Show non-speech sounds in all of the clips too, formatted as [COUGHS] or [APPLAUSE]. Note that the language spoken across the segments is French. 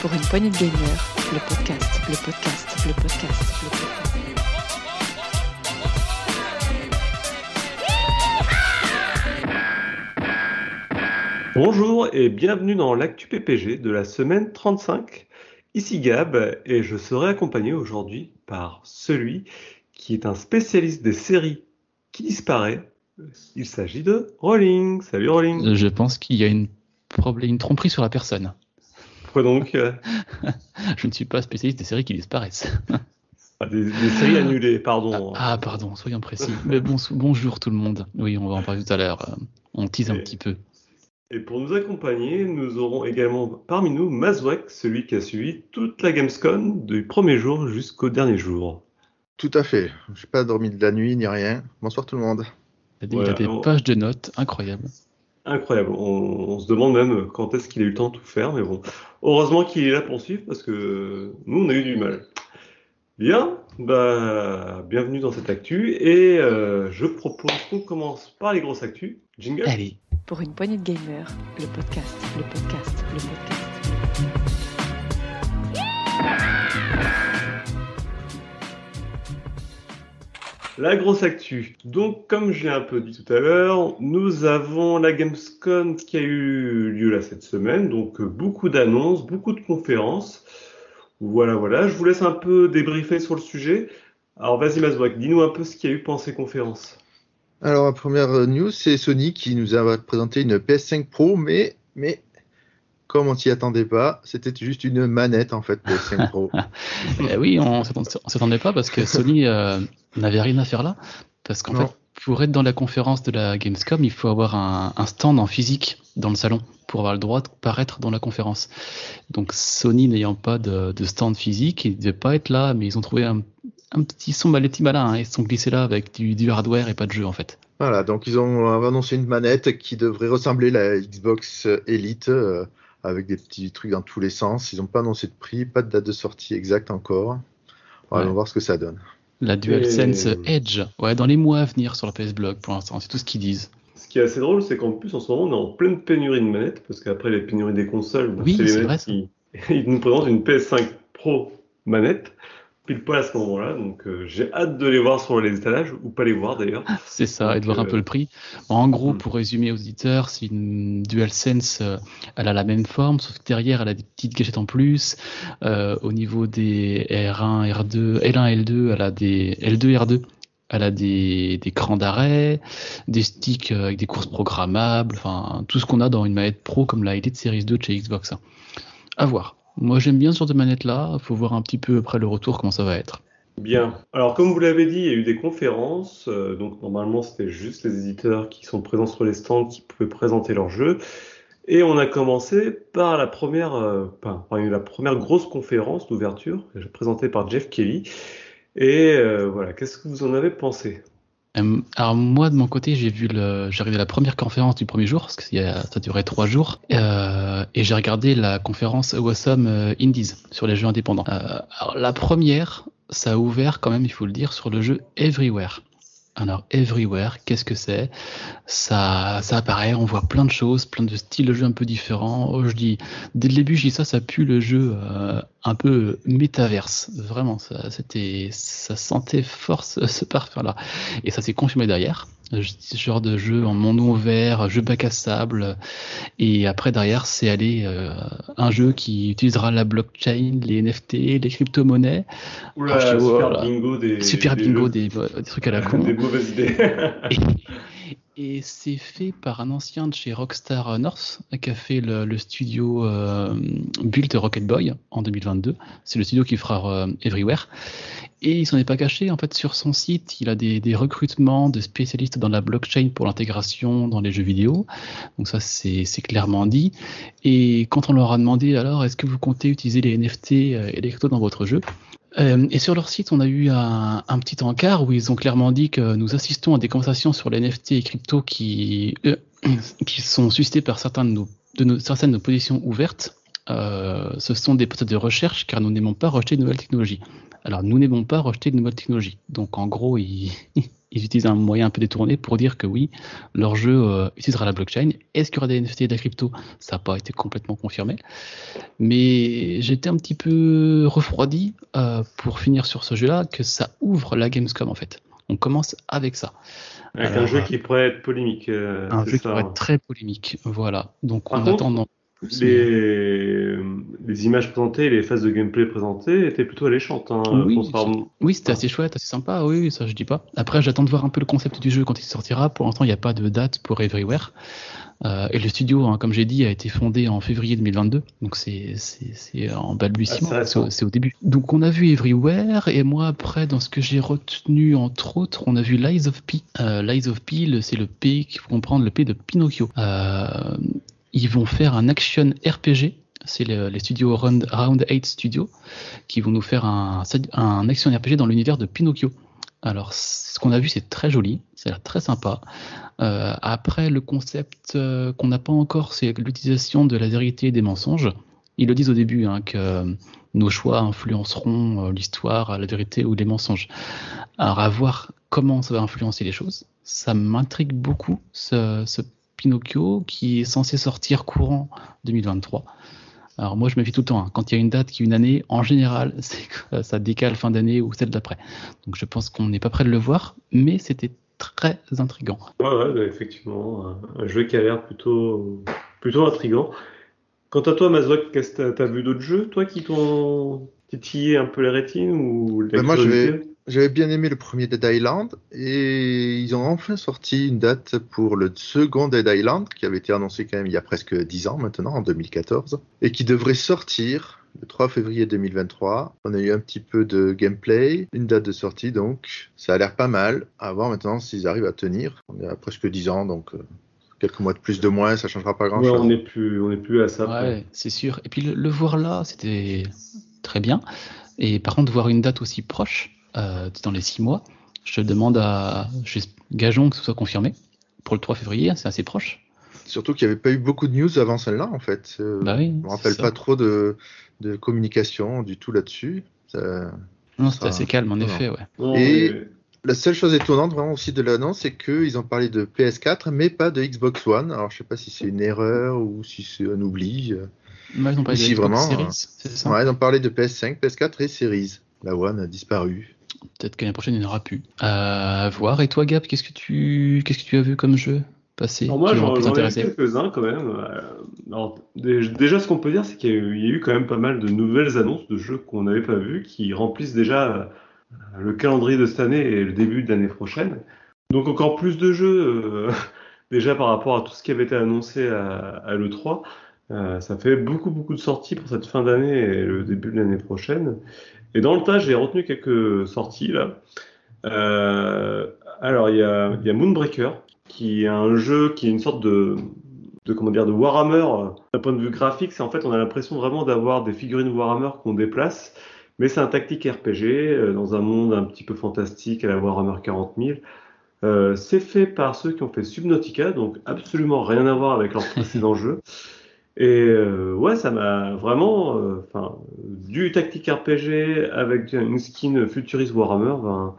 Pour une poignée de gamers, le podcast, le podcast, le podcast, le podcast. Bonjour et bienvenue dans l'actu PPG de la semaine 35. Ici Gab et je serai accompagné aujourd'hui par celui qui est un spécialiste des séries qui disparaît. Il s'agit de Rolling. Salut Rolling. Je pense qu'il y a une, une tromperie sur la personne. Pourquoi donc euh, [LAUGHS] Je ne suis pas spécialiste des séries qui disparaissent. [LAUGHS] ah, des, des séries annulées, pardon. Ah, pardon, soyons précis. Mais bon, bonjour tout le monde. Oui, on va en parler tout à l'heure. Euh, On tease un Et- petit peu. Et pour nous accompagner, nous aurons également parmi nous Mazwek, celui qui a suivi toute la Gamescom du premier jour jusqu'au dernier jour. Tout à fait. Je n'ai pas dormi de la nuit ni rien. Bonsoir tout le monde. Il y a Voilà, des pages de notes incroyables. Incroyable. On, on se demande même quand est-ce qu'il a eu le temps de tout faire, mais bon. Heureusement qu'il est là pour suivre parce que nous, on a eu du mal. Bien, bah, bienvenue dans cette actu et euh, je propose qu'on commence par les grosses actus. Jingle. Allez, Pour une poignée de gamers, le podcast, le podcast, le podcast. La grosse actu. Donc, comme je l'ai un peu dit tout à l'heure, nous avons la Gamescom qui a eu lieu là cette semaine. Donc, euh, beaucoup d'annonces, beaucoup de conférences. Voilà, voilà. Je vous laisse un peu débriefer sur le sujet. Alors, vas-y, Mazouak, dis-nous un peu ce qu'il y a eu pendant ces conférences. Alors, la première news, c'est Sony qui nous a présenté une PS5 Pro, mais, mais comme on s'y attendait pas, c'était juste une manette en fait, PS5 [LAUGHS] Pro. Eh oui, on s'attend- on s'attendait pas parce que Sony euh, n'avait rien à faire là. Parce qu'en fait, pour être dans la conférence de la Gamescom, il faut avoir un, un stand en physique dans le salon pour avoir le droit de paraître dans la conférence. Donc Sony n'ayant pas de, de stand physique, ils ne devaient pas être là, mais ils ont trouvé un, un petit son mal petit malin. hein. Ils se sont glissés là avec du, du hardware et pas de jeu en fait. Voilà, donc ils ont annoncé une manette qui devrait ressembler à la Xbox Elite euh, avec des petits trucs dans tous les sens. Ils n'ont pas annoncé de prix, pas de date de sortie exacte encore. Ouais. On va voir ce que ça donne. La DualSense Et- Edge, ouais, dans les mois à venir sur la PS Blog pour l'instant, c'est tout ce qu'ils disent. Ce qui est assez drôle, c'est qu'en plus, en ce moment, on est en pleine pénurie de manettes, parce qu'après les pénuries des consoles, Oui, c'est les c'est manettes vrai, qui... [LAUGHS] Ils nous présentent une PS5 Pro manette, pile poil à ce moment-là, donc euh, j'ai hâte de les voir sur les étalages, ou pas les voir d'ailleurs. [LAUGHS] C'est ça, et de voir un euh, peu le prix. Bon, en gros, hmm. pour résumer aux auditeurs, c'est une DualSense, euh, elle a la même forme, sauf que derrière, elle a des petites gâchettes en plus. Euh, au niveau des R1, R2, L1, L2, elle a des L2, R2. Elle a des, des crans d'arrêt, des sticks euh, avec des courses programmables, enfin tout ce qu'on a dans une manette pro comme la Elite Series 2 de chez Xbox. À voir. Moi j'aime bien ce genre de manette là, faut voir un petit peu après le retour comment ça va être. Bien. Alors, comme vous l'avez dit, il y a eu des conférences. euh, donc, normalement, c'était juste les éditeurs qui sont présents sur les stands qui pouvaient présenter leurs jeux. Et on a commencé par la première, euh, par la première grosse conférence d'ouverture, présentée par Jeff Kelly. Et euh, voilà, qu'est-ce que vous en avez pensé? Euh, alors moi de mon côté j'ai vu le j'ai regardé la première conférence du premier jour parce que ça durait trois jours euh, et j'ai regardé la conférence Awesome euh, Indies sur les jeux indépendants. Euh, alors la première ça a ouvert quand même il faut le dire sur le jeu Everywhere. Alors Everywhere qu'est-ce que c'est? Ça ça apparaît on voit plein de choses plein de styles de jeu un peu différents. Oh, je dis dès le début je dis ça ça pue le jeu euh, un peu métaverse vraiment ça c'était ça sentait fort ce, ce parfum là. Et ça s'est confirmé derrière. Ce genre de jeu en monde ouvert, jeu bac à sable. Et après, derrière, c'est aller euh, un jeu qui utilisera la blockchain, les NFT, les crypto-monnaies. Oula, super bingo des, Super des bingo, des, des trucs à la [LAUGHS] con. des mauvaises idées. Et, et c'est fait par un ancien de chez Rockstar North qui a fait le, studio euh, Build Rocket Boy en 2022. C'est le studio qui fera euh, Everywhere. Et il s'en est pas caché. En fait, sur son site, il a des, des recrutements de spécialistes dans la blockchain pour l'intégration dans les jeux vidéo. Donc ça, c'est clairement dit. Et quand on leur a demandé, alors, est-ce que vous comptez utiliser les NFT euh, et les cryptos dans votre jeu? Euh, et sur leur site, on a eu un, petit encart où ils ont clairement dit que nous assistons à des conversations sur les NFT et crypto qui, euh, [CLEARS THROAT] qui sont suscitées par certaines de nos positions ouvertes. Euh, ce sont des postes de recherche car nous n'aimons pas rejeter de nouvelles technologies. Alors nous n'aimons pas rejeter de nouvelles technologies. Donc en gros, ils, [LAUGHS] ils utilisent un moyen un peu détourné pour dire que oui, leur jeu euh, utilisera la blockchain. Est-ce qu'il y aura des NFT et de la crypto? Ça n'a pas été complètement confirmé. Mais j'étais un petit peu refroidi euh, pour finir sur ce jeu-là, que ça ouvre la Gamescom en fait. On commence avec ça. Avec un jeu qui pourrait être polémique. euh, Un jeu qui pourrait hein. être très polémique. Voilà. Donc Par en contre, attendant. Les... les images présentées, les phases de gameplay présentées étaient plutôt alléchantes. Hein, Oui, c'était assez chouette, assez sympa, oui, ça je dis pas. Après, j'attends de voir un peu le concept du jeu quand il sortira. Pour l'instant, il n'y a pas de date pour Everywhere. Euh, et le studio, hein, comme j'ai dit, a été fondé en février 2022, donc c'est en balbutiement, Ah, c'est c'est au- début. Donc on a vu Everywhere, et moi après, dans ce que j'ai retenu entre autres, on a vu Lies of P. Euh, Lies of P, c'est le P, qu'il faut comprendre, le P de Pinocchio. Euh, ils vont faire un action RPG, c'est le- les studios Round, Round 8 Studios, qui vont nous faire un, action RPG dans l'univers de Pinocchio. Alors, ce qu'on a vu, c'est très joli, l'air très sympa. Euh, après, le concept euh, qu'on n'a pas encore, c'est l'utilisation de la vérité et des mensonges. Ils le disent au début, hein, que euh, nos choix influenceront l'histoire, la vérité ou les mensonges. Alors, à voir comment ça va influencer les choses. Ça m'intrigue beaucoup, ce, ce Pinocchio, qui est censé sortir courant 2023. Alors moi je me fie tout le temps, hein. quand il y a une date qui est une année, en général [LAUGHS] c'est que ça décale fin d'année ou celle d'après. Donc je pense qu'on n'est pas prêt de le voir, mais c'était très intriguant. Ouais, ouais, bah, effectivement, un, jeu qui a l'air plutôt, plutôt intriguant. Quant à toi, Mazok, qu'est-ce que t'as- vu d'autres jeux, toi, qui t'ont titillé un peu les rétines ou Bah, moi, curiosité j'avais- J'avais bien aimé le premier Dead Island et ils ont enfin sorti une date pour le second Dead Island qui avait été annoncé quand même il y a presque 10 ans maintenant, en 2014, et qui devrait sortir le 3 février 2023. On a eu un petit peu de gameplay, une date de sortie donc ça a l'air pas mal. À voir maintenant s'ils arrivent à tenir. On est à presque 10 ans donc euh, quelques mois de plus de moins, ça changera pas grand Ouais, chose. on n'est plus, on n'est plus à ça. Ouais, c'est sûr. Et puis le, le voir là, c'était très bien. Et par contre, voir une date aussi proche, euh, dans les six mois, je demande à, gageons que ce soit confirmé pour le 3 février, c'est assez proche. Surtout qu'il n'y avait pas eu beaucoup de news avant celle-là en fait. Euh, Bah oui. Je me rappelle ça. pas trop de, de communication du tout là-dessus. Ça- Non, c'était ça- assez calme en non. effet, ouais. Non, Et- mais- La seule chose étonnante vraiment aussi de l'annonce, c'est qu'ils ont parlé de PS4, mais pas de Xbox One. Alors je sais pas si c'est une erreur ou si c'est un oubli. Ils ont parlé Si, de vraiment, Series, c'est ça. Ouais, ils ont parlé de PS5, PS4 et Series. La One a disparu. Peut-être que l'année prochaine, il n'y en aura plus. Euh, à voir. Et toi, Gab, qu'est-ce que tu, qu'est-ce que tu as vu comme jeu passé? Alors moi, j'en ai vu quelques-uns quand même. Euh, alors, déjà, ce qu'on peut dire, c'est qu'il y, a eu- il y a eu quand même pas mal de nouvelles annonces de jeux qu'on n'avait pas vus, qui remplissent déjà euh, le calendrier de cette année et le début de l'année prochaine. Donc encore plus de jeux, euh, [LAUGHS] déjà par rapport à tout ce qui avait été annoncé à, à l'E3. Euh, ça fait beaucoup, beaucoup de sorties pour cette fin d'année et le début de l'année prochaine. Et dans le tas, j'ai retenu quelques sorties là. Euh, alors, il y a, y a Moonbreaker, qui est un jeu qui est une sorte de, de comment dire, de Warhammer. D'un point de vue graphique, c'est en fait, on a l'impression vraiment d'avoir des figurines Warhammer qu'on déplace, mais c'est un tactique RPG euh, dans un monde un petit peu fantastique à la Warhammer 40 000. Euh, c'est fait par ceux qui ont fait Subnautica, donc absolument rien à voir avec leur précédent [LAUGHS] jeu. Et euh, ouais, ça m'a vraiment, euh, enfin, du tactique RPG avec une skin futuriste Warhammer, ben,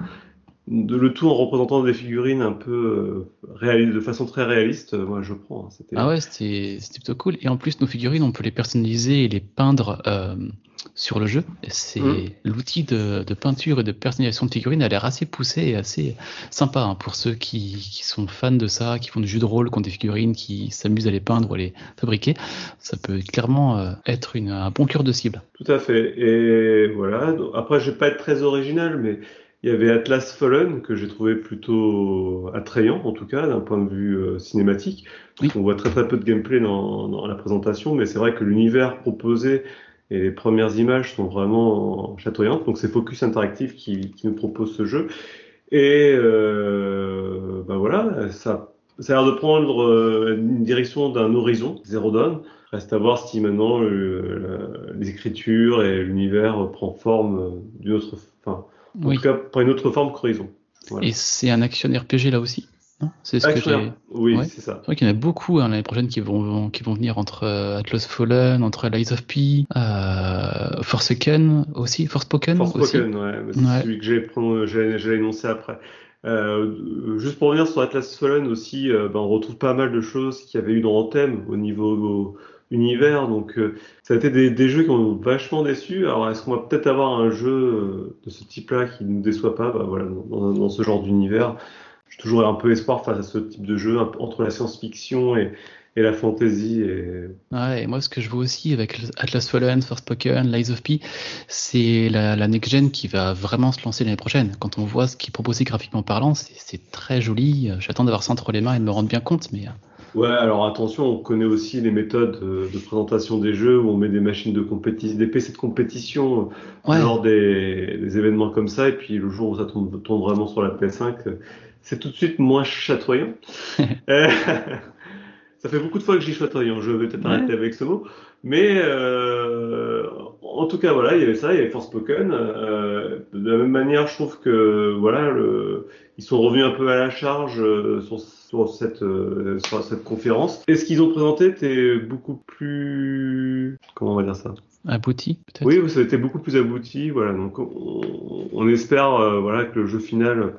de, le tout en représentant des figurines un peu euh, de façon très réaliste. euh, Moi, je prends. hein. Ah ouais, c'était plutôt cool. Et en plus, nos figurines, on peut les personnaliser et les peindre euh, sur le jeu. C'est Mm. l'outil de, de peinture et de personnalisation de figurines a l'air assez poussé et assez sympa hein, pour ceux qui, qui sont fans de ça, qui font du jeu de rôle, qui ont des figurines, qui s'amusent à les peindre ou à les fabriquer. Ça peut clairement être une, un bon cœur de cible. Tout à fait. Et voilà. Après, je vais pas être très original, mais il y avait Atlas Fallen que j'ai trouvé plutôt attrayant, en tout cas, d'un point de vue euh, cinématique. Oui. On voit très très peu de gameplay dans, dans la présentation, mais c'est vrai que l'univers proposé et les premières images sont vraiment chatoyantes. Donc c'est Focus Interactive qui, qui nous propose ce jeu. Et euh, ben voilà, ça, ça a l'air de prendre euh, une direction d'un horizon, Zero Dawn. Reste à voir si maintenant le- la- les écritures et l'univers prend forme euh, d'une autre, enfin, en Oui. tout cas, prend une autre forme qu'Horizon. Voilà. Et c'est un action RPG là aussi. C'est ce que Action- j'ai. Oui, Ouais. c'est ça. C'est vrai qu'il y en a beaucoup hein, l'année prochaine qui vont, qui vont venir entre euh, Atlas Fallen, entre Lies of P, euh, Forsaken aussi, Forspoken aussi. Forspoken, ouais, mais c'est Ouais. celui que j'ai énoncé après. Euh, juste pour revenir sur Atlas Fallen aussi, euh, ben, on retrouve pas mal de choses qu'il y avait eu dans Anthem au niveau univers. Donc, euh, ça a été des, jeux qui ont vachement déçu. Alors, est-ce qu'on va peut-être avoir un jeu euh, de ce type-là qui ne nous déçoit pas? Bah, voilà, dans, ce genre d'univers J'ai toujours un peu espoir face à ce type de jeu entre la science-fiction et, la fantasy. Et... Ouais, et moi, ce que je vois aussi avec Atlas Fallen, Forspoken, Lies of P, c'est la, la next-gen qui va vraiment se lancer l'année prochaine. Quand on voit ce qui est proposé graphiquement parlant, c'est très joli. J'attends d'avoir ça entre les mains et de me rendre bien compte, mais. Ouais, alors attention, on connaît aussi les méthodes de présentation des jeux où on met des machines de compétition, des PC de compétition ouais. lors des, des, événements comme ça, et puis le jour où ça tombe, tombe vraiment sur la PS5, c'est tout de suite moins chatoyant. [LAUGHS] [LAUGHS] Ça fait beaucoup de fois que j'y chatoyant, je vais peut-être ouais. arrêter avec ce mot. Mais euh, en tout cas, voilà, il y avait ça, il y avait Forspoken. Euh, de la même manière, je trouve que voilà, le, ils sont revenus un peu à la charge euh, sur, sur, cette, euh, sur cette conférence. Et ce qu'ils ont présenté était beaucoup plus, comment on va dire ça? Abouti, peut-être? Oui, ça a été beaucoup plus abouti. Voilà, donc on, on espère, euh, voilà, que le jeu final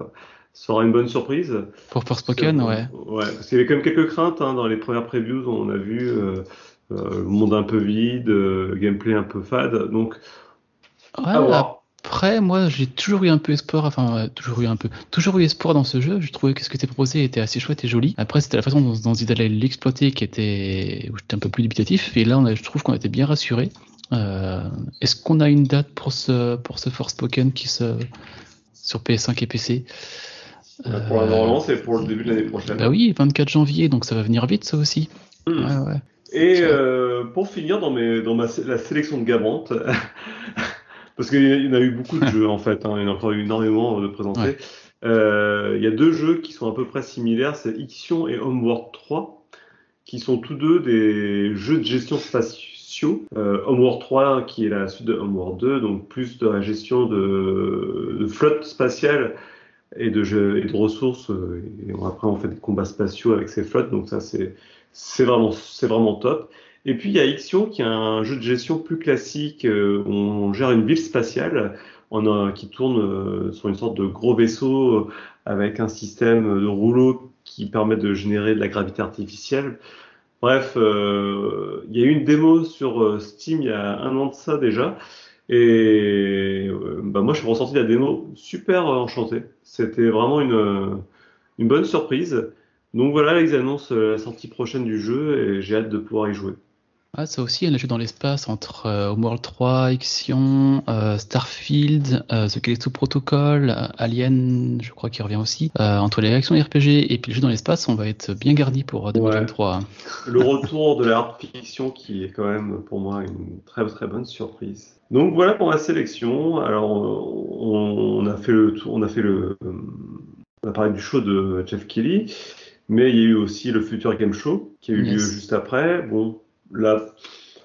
sera une bonne surprise. Pour Forspoken, ouais. Ouais, parce qu'il y avait quand même quelques craintes hein, dans les premières previews. On a vu euh, euh, monde un peu vide, euh, gameplay un peu fade. Donc, ouais, après, moi, j'ai toujours eu un peu espoir. Enfin, ouais, toujours eu un peu, toujours eu espoir dans ce jeu. Je trouvais que ce qui était proposé était assez chouette et joli. Après, c'était la façon dont, dont ils allaient l'exploiter qui était, où j'étais un peu plus dubitatif. Et là, on a, je trouve qu'on était bien rassuré. Est-ce qu'on a une date pour ce pour ce Forspoken qui se sur PS5 et PC euh, pour la normalement, c'est pour le début de l'année prochaine. Bah oui, 24 janvier, donc ça va venir vite, ça aussi. Mmh. Ouais, ouais. Et euh, pour finir dans, mes, dans ma, la sélection de Gabante, [LAUGHS] parce qu'il y en a eu beaucoup de [LAUGHS] jeux en fait, hein, il y en a encore eu énormément de présentés. Ouais. Euh, il y a deux jeux qui sont à peu près similaires, c'est Ixion et Homeworld 3, qui sont tous deux des jeux de gestion spatiaux. Euh, Homeworld 3 qui est la suite de Homeworld 2, donc plus de la gestion de, de flotte spatiale et de, jeux, et de ressources. Et après, on fait des combats spatiaux avec ces flottes. Donc ça, c'est c'est vraiment c'est vraiment top. Et puis il y a Ixion qui est un jeu de gestion plus classique. Euh, on gère une ville spatiale a, qui tourne euh, sur une sorte de gros vaisseau euh, avec un système de rouleau qui permet de générer de la gravité artificielle. Bref, euh, il y a eu une démo sur Steam il y a un an de ça déjà. Et bah moi, je suis ressorti de la démo super enchanté. C'était vraiment une, une bonne surprise. Donc voilà, ils annoncent la sortie prochaine du jeu et j'ai hâte de pouvoir y jouer. Ah, ça aussi, elle a joué dans l'espace entre euh, Homeworld 3, Ixion, euh, Starfield, euh, The Callisto Protocol, Alien, je crois qu'il revient aussi. entre les actions RPG et puis le jeu dans l'espace, on va être bien gardi pour 2023. Ouais. Le retour de la art fiction qui est quand même pour moi une très très bonne surprise. Donc voilà pour ma sélection. Alors on, on a fait le tour, on a fait le, on a parlé du show de Jeff Kelly, mais il y a eu aussi le Future Game Show qui a eu yes. lieu juste après. Bon, là,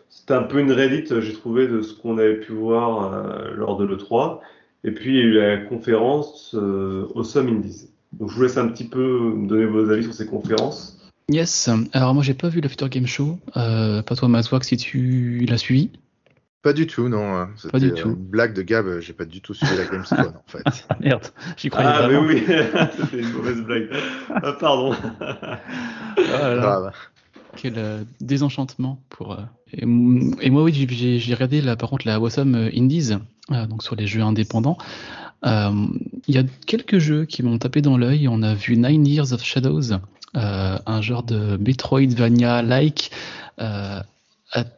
c'était un peu une rédite, j'ai trouvé, de ce qu'on avait pu voir euh, lors de l'E3. Et puis, il y a eu la conférence euh, Awesome Indies. Donc, je vous laisse un petit peu me donner vos avis sur ces conférences. Yes. Alors, moi, j'ai pas vu le Future Game Show. Euh, pas toi, Mazwak, si tu l'as suivi. Pas du tout, non. Pas du tout. Une blague de Gab, j'ai pas du tout suivi la Gamescom, [LAUGHS] en fait. [LAUGHS] Merde, j'y croyais Ah, vraiment. mais oui, [LAUGHS] c'était une mauvaise blague. Ah, pardon. Ah, Grave quel euh, désenchantement pour. Euh, et, et, moi, oui, j'ai regardé là, par contre la Awesome Indies, euh, donc sur les jeux indépendants. Il y a quelques jeux qui m'ont tapé dans l'œil. On a vu Nine Years of Shadows, un genre de Metroidvania-like.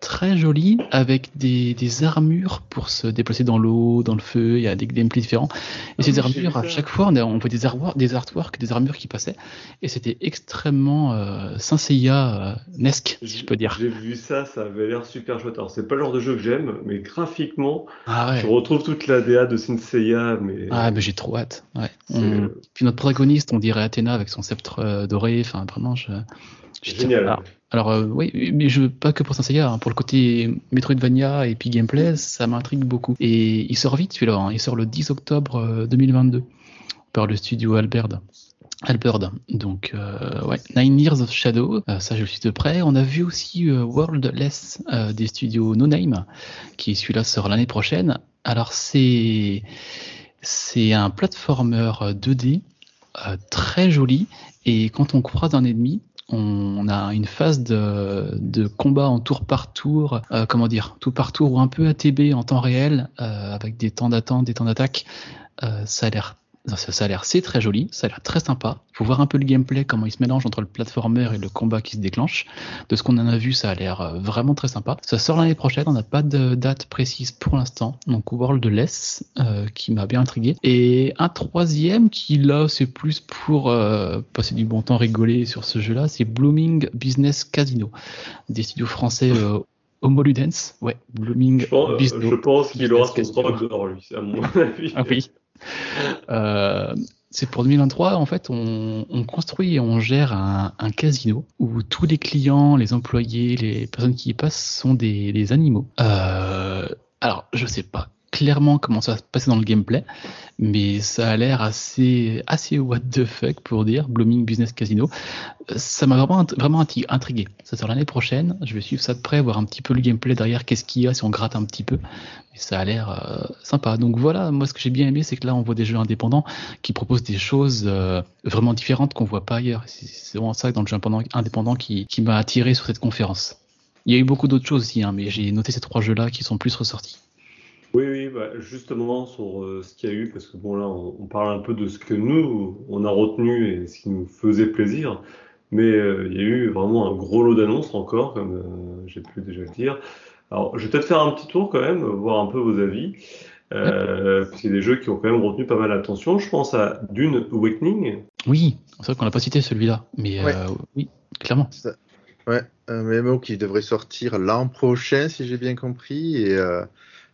Très joli avec des, des, armures pour se déplacer dans l'eau, dans le feu, il y a des gameplays différents. Et ah, ces armures, à chaque fois, on, a, on voit des, artworks, des artworks, des armures qui passaient, et c'était extrêmement euh, Saint Seiya euh, nesque, si je peux dire. J'ai vu ça, ça avait l'air super chouette. Alors c'est pas le genre de jeu que j'aime, mais graphiquement, ah ouais. je retrouve toute la DA de Saint Seiya, mais ah mais j'ai trop hâte. Ouais. On... Puis notre protagoniste, on dirait Athéna avec son sceptre euh, doré. Enfin vraiment, je. Génial. Alors, euh, oui, mais je pas que pour Saint Seiya, hein, pour le côté Metroidvania et puis gameplay, ça m'intrigue beaucoup. Et il sort vite celui-là, hein, il sort le 10 octobre 2022 par le studio Albert. Albert. Donc, euh, ouais, Nine Years of Shadow, euh, ça je le suis de près. On a vu aussi euh, Worldless des studios No Name, qui celui-là sort l'année prochaine. Alors c'est c'est un platformer 2D euh, très joli. Et quand on croise un ennemi, on a une phase de, combat en tour par tour, euh, comment dire, tour par tour ou un peu ATB en temps réel, euh, avec des temps d'attente, des temps d'attaque. Euh, ça a l'air ça, a l'air c'est très joli, ça a l'air très sympa. Faut voir un peu le gameplay, comment il se mélange entre le platformer et le combat qui se déclenche. De ce qu'on en a vu, ça a l'air euh, vraiment très sympa. Ça sort l'année prochaine, on n'a pas de date précise pour l'instant. Donc World Less, euh, qui m'a bien intrigué. Et un troisième qui là, c'est plus pour euh, passer du bon temps rigoler sur ce jeu-là, c'est Blooming Business Casino, des studios français. [LAUGHS] Euh, Homo Ludens, ouais, Blooming Je pense, pense qu'il aura son drogue d'or, lui, à mon [LAUGHS] avis. Ah oui. Euh, c'est pour 2023, en fait, on, on construit et on gère un, casino où tous les clients, les employés, les personnes qui y passent sont des, des animaux. Euh, alors, je sais pas clairement comment ça va se passer dans le gameplay, mais ça a l'air assez, assez what the fuck pour dire Blooming Business Casino. Ça m'a vraiment, vraiment intrigué. Ça sort l'année prochaine. Je vais suivre ça de près, voir un petit peu le gameplay derrière, qu'est-ce qu'il y a si on gratte un petit peu. Mais ça a l'air euh, sympa. Donc voilà, moi ce que j'ai bien aimé, c'est que là on voit des jeux indépendants qui proposent des choses euh, vraiment différentes qu'on voit pas ailleurs. C'est vraiment ça dans le jeu indépendant qui, qui m'a attiré sur cette conférence. Il y a eu beaucoup d'autres choses aussi, hein, mais j'ai noté ces trois jeux-là qui sont plus ressortis. Oui, oui, bah, justement sur euh, ce qu'il y a eu, parce que bon là, on, on, parle un peu de ce que nous, on a retenu et ce qui nous faisait plaisir, mais euh, il y a eu vraiment un gros lot d'annonces encore, comme euh, j'ai pu déjà le dire. Alors, je vais peut-être faire un petit tour quand même, voir un peu vos avis, euh, parce qu'il y a des jeux qui ont quand même retenu pas mal l'attention. Je pense à Dune Awakening. Oui, c'est vrai qu'on n'a pas cité celui-là, mais Ouais. oui, clairement. Ouais, un MMO qui devrait sortir l'an prochain, si j'ai bien compris. Et euh,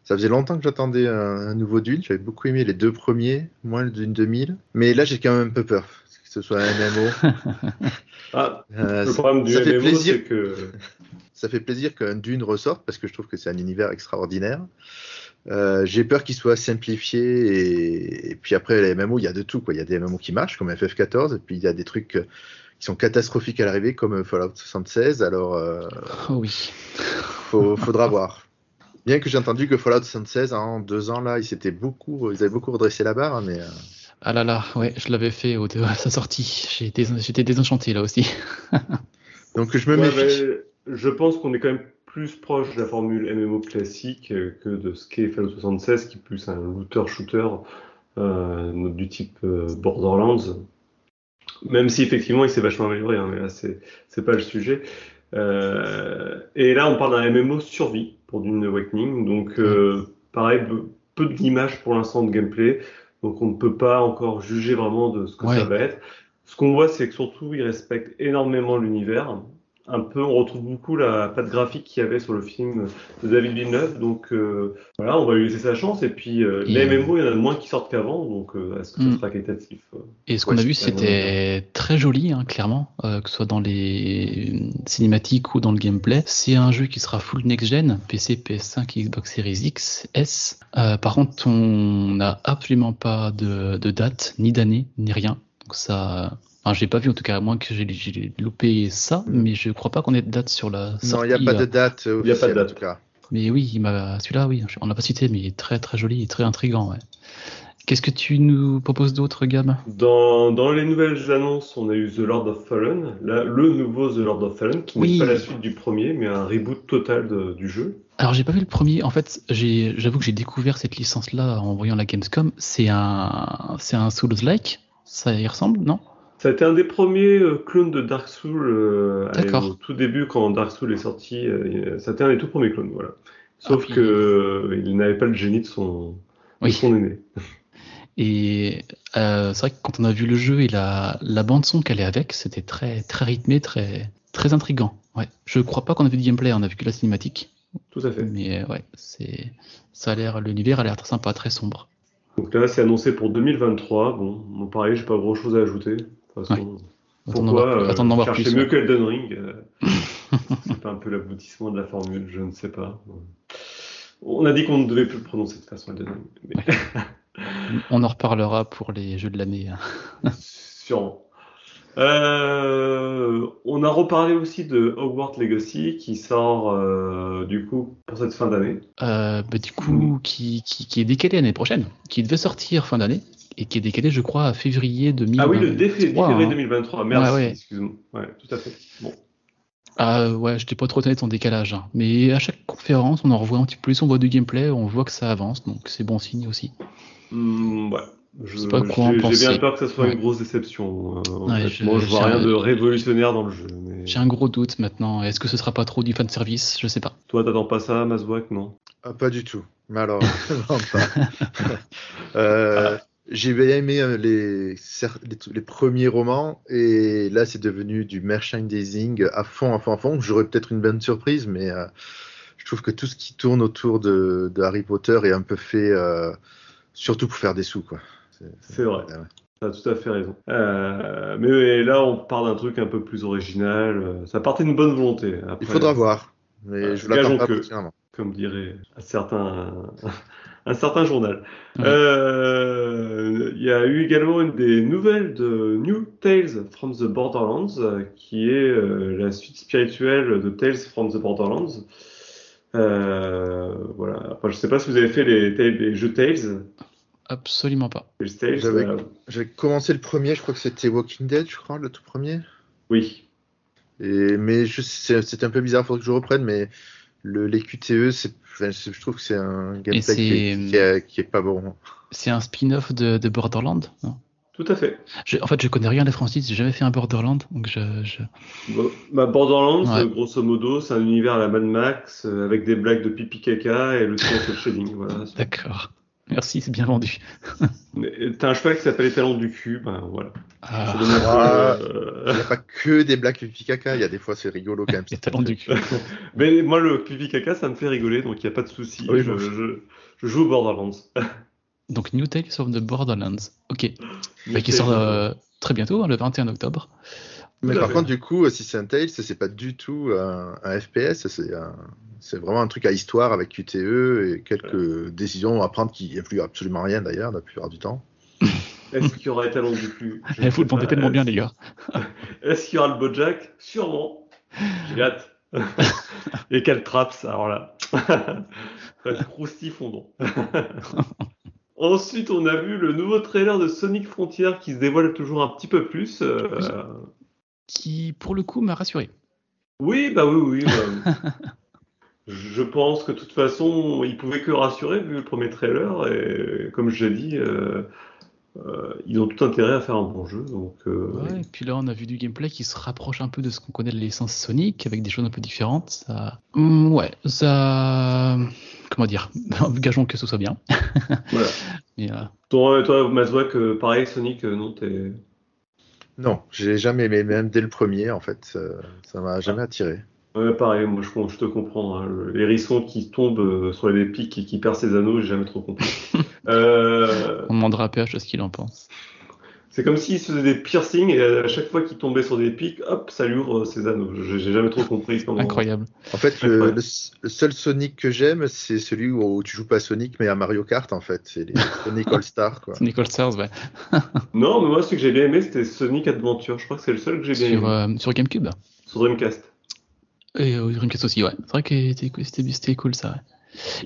ça faisait longtemps que j'attendais un, un nouveau Dune. J'avais beaucoup aimé les deux premiers, moins le Dune 2000. Mais là, j'ai quand même un peu peur que ce soit un MMO. [LAUGHS] Ah, Euh, le problème du ça fait MMO, plaisir. c'est que ça fait plaisir qu'un Dune ressorte parce que je trouve que c'est un univers extraordinaire. Euh, j'ai peur qu'il soit simplifié et, et puis après les MMO il y a de tout quoi. Il y a des MMO qui marchent comme FF14 et puis il y a des trucs euh, qui sont catastrophiques à l'arrivée comme Fallout 76. Alors euh, Oh oui. faut, faudra voir. Bien que j'ai entendu que Fallout 76 en deux ans là ils s'étaient beaucoup ils avaient beaucoup redressé la barre mais euh, Ah là là, ouais, je l'avais fait au, [LAUGHS] à sa sortie. J'étais j'étais désenchanté là aussi. [LAUGHS] donc je me Ouais, méfie. je pense qu'on est quand même plus proche de la formule MMO classique euh, que de ce qu'est Fallout 76, qui est plus un looter-shooter euh, du type euh, Borderlands. Même si effectivement il s'est vachement amélioré, hein, mais là c'est c'est pas le sujet. Euh, et là on parle d'un MMO survie pour Dune Awakening, donc euh, pareil, peu- d'images pour l'instant de gameplay, donc on ne peut pas encore juger vraiment de ce que Ouais. ça va être. Ce qu'on voit, c'est que surtout, ils respectent énormément l'univers. Un peu, on retrouve beaucoup la patte graphique qu'il y avait sur le film de David Villeneuve. Donc euh, voilà, on va lui laisser sa chance. Et puis, euh, Et- les MMO, il y en a moins qui sortent qu'avant. Donc, euh, est-ce que ça Mm. sera qualitatif Et ce qu'on a vu, c'était très joli, hein, clairement, que ce soit dans les cinématiques ou dans le gameplay. C'est un jeu qui sera full next-gen, PC, PS5, Xbox Series X, S. Par contre, on n'a absolument pas de, de date, ni d'année, ni rien. Donc ça, enfin, j'ai pas vu en tout cas, à moins que j'ai loupé ça, Mm. mais je crois pas qu'on ait de date sur la Non, sortie. il n'y a pas euh, de date Il y a pas de date. en tout cas. Mais oui, celui-là, oui, on l'a pas cité, mais il est très très joli et très intrigant. Ouais. Qu'est-ce que tu nous proposes d'autre, Gab? Dans, dans les nouvelles annonces, on a eu The Lord of Fallen, là, le nouveau The Lord of Fallen, qui Oui. n'est pas la suite du premier, mais un reboot total de- du jeu. Alors j'ai pas vu le premier. En fait, j'avoue que j'ai découvert cette licence-là en voyant la Gamescom. C'est un, c'est un Souls-like. Ça y ressemble, non? Ça a été un des premiers euh, clones de Dark Souls euh, au tout début quand Dark Souls est sorti. euh, ça a été un des tout premiers clones, voilà. Sauf Ah, que il n'avait pas le génie de son, de Oui. son aîné. [LAUGHS] Et euh, c'est vrai que quand on a vu le jeu et la, la bande son qu'elle est avec, c'était très très rythmé, très très intrigant. Ouais. Je crois pas qu'on a vu de gameplay, on a vu que la cinématique. Tout à fait. Mais ouais, c'est, ça a l'air, l'univers a l'air très sympa, très sombre. Donc là, c'est annoncé pour 2023. Bon, bon pareil, j'ai pas grand chose à ajouter. Façon, pourquoi euh, chercher plus, mieux ouais. qu'Elden Ring euh, [LAUGHS] C'est pas un peu l'aboutissement de la formule, je ne sais pas. On a dit qu'on ne devait plus le prononcer de toute façon Elden Ring. Mais... On en reparlera pour les jeux de l'année. hein. [LAUGHS] Sûrement. Euh, on a reparlé aussi de Hogwarts Legacy qui sort euh, du coup pour cette fin d'année. Euh, bah, du coup, qui, qui, qui est décalé l'année prochaine, qui devait sortir fin d'année et qui est décalé, je crois, à février 2023. Ah oui, le dé- février hein. 2023. Merci. Ouais, ouais. Excuse-moi. Ouais, tout à fait. Bon. Ah ouais, j'étais pas trop honnête en décalage. hein. Mais à chaque conférence, on en revoit un petit peu plus, on voit du gameplay, on voit que ça avance, donc c'est bon signe aussi. Hmm, ouais. Je, sais pas quoi en j'ai- J'ai penser. bien peur que ça soit Ouais. une grosse déception. euh, en Ouais, fait. je- Moi, je vois rien un- de révolutionnaire dans le jeu. Mais... J'ai un gros doute maintenant. Est-ce que ce sera pas trop du fan service Je sais pas. Toi, t'attends pas ça, Mazwak, non? Ah, pas du tout. Mais alors, [LAUGHS] vraiment pas. [LAUGHS] Euh, J'ai bien aimé euh, les, les, les premiers romans et là c'est devenu du merchandising à fond, à fond, à fond. J'aurais peut-être une bonne surprise, mais euh, je trouve que tout ce qui tourne autour de, de Harry Potter est un peu fait euh, surtout pour faire des sous, quoi. C'est vrai. ouais. T'as tout à fait raison. Euh, mais là, on part d'un truc un peu plus original. Ça partait d'une bonne volonté. Après, Il faudra voir, mais Ouais, je l'attends pas que-. Comme dirait un certain, un certain journal. Ouais. Euh, Il y a eu également une des nouvelles de New Tales from the Borderlands, euh, qui est euh, la suite spirituelle de Tales from the Borderlands. Euh, voilà. Je sais pas si vous avez fait les, jeux Tales. Absolument pas. J'avais- euh, commencé le premier, je crois que c'était Walking Dead, je crois, le tout premier. oui. Et, mais c'est un peu bizarre, il faudrait que je reprenne, mais le, les QTE, je trouve que c'est un gameplay qui est, qui, est, qui est pas bon. C'est un spin-off de, de Borderland non? Tout à fait. Je- En fait, je connais rien des franchises, j'ai jamais fait un Borderland, donc je. je- Bon, bah, Borderlands, Ouais. grosso modo, c'est un univers à la Mad Max euh, avec des blagues de pipi caca et le cel shading. Voilà. D'accord. Merci, c'est bien vendu. [LAUGHS] Mais T'as un cheval qui s'appelle Étalon du cul, ben voilà. Ah, Ah. euh, Il n'y a pas que des blagues pipi caca, il y a des fois c'est rigolo quand même. [LAUGHS] les talons du cul. [LAUGHS] Mais moi, le pipi caca, ça me fait rigoler, donc il n'y a pas de souci. Oui, je, bon. je- je joue au Borderlands. Donc, New Tales of the Borderlands. Ok. Bah, qui sort euh, très bientôt, hein, le 21 octobre. Mais par fait. contre, du coup, si c'est un Tales, c'est pas du tout un, un FPS, c'est un- c'est vraiment un truc à histoire avec QTE et quelques décisions à prendre qui influent absolument rien d'ailleurs la plupart du temps. [LAUGHS] Est-ce qu'il y aura Étalon du cul Je Eh, ne vous le sais vendez pas. tellement bien, les gars. [LAUGHS] Est-ce qu'il y aura le Bojack? Sûrement. J'ai hâte. [LAUGHS] Et quel traps, alors là. Croustifondant. Ensuite, on a vu le nouveau trailer de Sonic Frontier qui se dévoile toujours un petit peu plus. euh, Qui, pour le coup, m'a rassuré. Oui, bah oui, oui. bah, je pense que de toute façon, il pouvait que rassurer vu le premier trailer. Et comme je l'ai dit, euh, euh, ils ont tout intérêt à faire un bon jeu. Donc, euh, Ouais, et puis là, on a vu du gameplay qui se rapproche un peu de ce qu'on connaît de l'essence Sonic, avec des choses un peu différentes. Ça... Hmm, ouais, ça. Comment dire [LAUGHS] Gageons que ce soit bien. [LAUGHS] voilà. Mais, euh, Toi, toi Mazouak, pareil, Sonic, non, t'es. Non, j'ai jamais aimé, même dès le premier en fait, ça- ça m'a jamais attiré. Ouais, pareil, moi je, je te comprends. hein. Le- L'hérisson qui tombe euh, sur les pics et qui perd ses anneaux, j'ai jamais trop compris. [LAUGHS] Euh, on demandera à PH ce qu'il en pense. c'est comme s'il se faisait des piercings et à chaque fois qu'il tombait sur des pics, hop, ça lui ouvre ses anneaux. J'ai jamais trop compris comment. Incroyable. En fait, le, Incroyable. le- le seul Sonic que j'aime, c'est celui où tu joues pas à Sonic mais à Mario Kart en fait. C'est les Sonic [LAUGHS] All Star quoi. Sonic All Stars, ouais. [LAUGHS] Non, mais moi ce que j'ai bien aimé, c'était Sonic Adventure. Je crois que c'est le seul que j'ai bien Sur, aimé. euh, sur GameCube. Sur Dreamcast. Et euh, Dreamcast aussi, ouais. C'est vrai que c'était cool ça. ouais.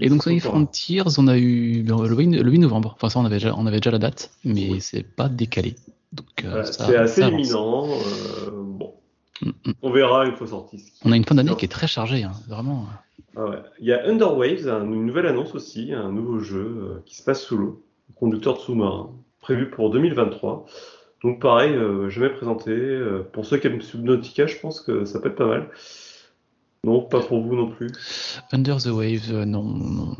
Et donc Sonic. Frontiers, on a eu le 8, le 8 novembre. Enfin, ça, on avait déjà, on avait déjà la date, mais c'est pas décalé. Euh, Voilà, c'est assez imminent. euh, bon, Mm, mm. on verra une fois sorti. On a une fin d'année qui est très chargée, hein, vraiment. Ah ouais. Il y a Underwaves, un- une nouvelle annonce aussi, un nouveau jeu euh, qui se passe sous l'eau, conducteur de sous-marin, prévu pour 2023. Donc pareil, euh, jamais présenté. Pour ceux qui aiment Subnautica, je pense que ça peut être pas mal. Non, pas pour vous non plus. Under the Wave, euh, non, non.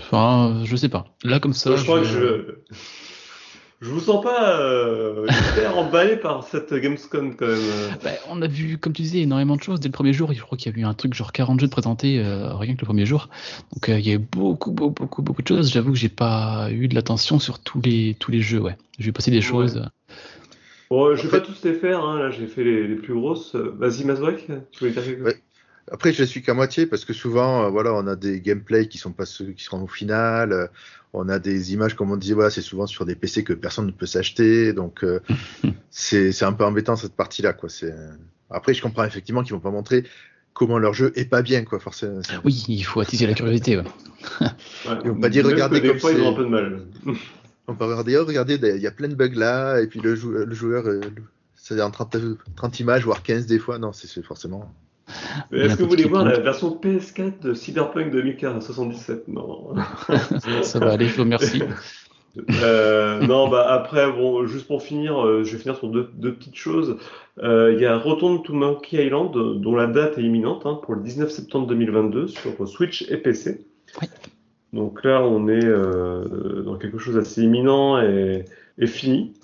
Enfin, je sais pas. Là, comme ça. je crois que je. Je vous sens pas euh, hyper emballé par cette Gamescom quand même. Bah, on a vu, comme tu disais, énormément de choses dès le premier jour. Je crois qu'il y a eu un truc genre 40 jeux de présentés euh, rien que le premier jour. Donc euh, il y a eu beaucoup, beaucoup, beaucoup, beaucoup de choses. J'avoue que j'ai pas eu de l'attention sur tous les, tous les jeux. Ouais, j'ai vu passer des choses. Bon, je vais Après- pas tous les faire, hein. là j'ai fait les, les plus grosses. Vas-y Mazouak, tu voulais dire quelque chose? Ouais. Après, je suis qu'à moitié parce que souvent, euh, voilà, on a des gameplays qui sont pas ceux qui seront au final. euh, on a des images, comme on disait, voilà, c'est souvent sur des PC que personne ne peut s'acheter. Donc, euh, [LAUGHS] c'est c'est un peu embêtant cette partie-là, quoi. C'est après, je comprends effectivement qu'ils vont pas montrer comment leur jeu est pas bien, quoi, forcément. Oui, il faut attiser la curiosité. Ouais. Ouais. Ils vont pas dire, regardez comme fois, ils c'est- ont un peu de mal. On peut regarder, oh, regardez, il y a plein de bugs là, et puis le, jou- le joueur, euh, c'est en 30, 30 images, voire 15 des fois. Non, c'est forcément. Est-ce que vous voulez voir la version PS4 de Cyberpunk 2077 Non. [LAUGHS] Ça va aller, je vous remercie. Euh, non, bah après, bon, juste pour finir, euh, je vais finir sur deux, deux petites choses. Euh, Il y a Return to Monkey Island, euh, dont la date est imminente, hein, pour le 19 septembre 2022 sur Switch et PC. Oui. Donc là, on est euh, dans quelque chose d'assez imminent et, et fini.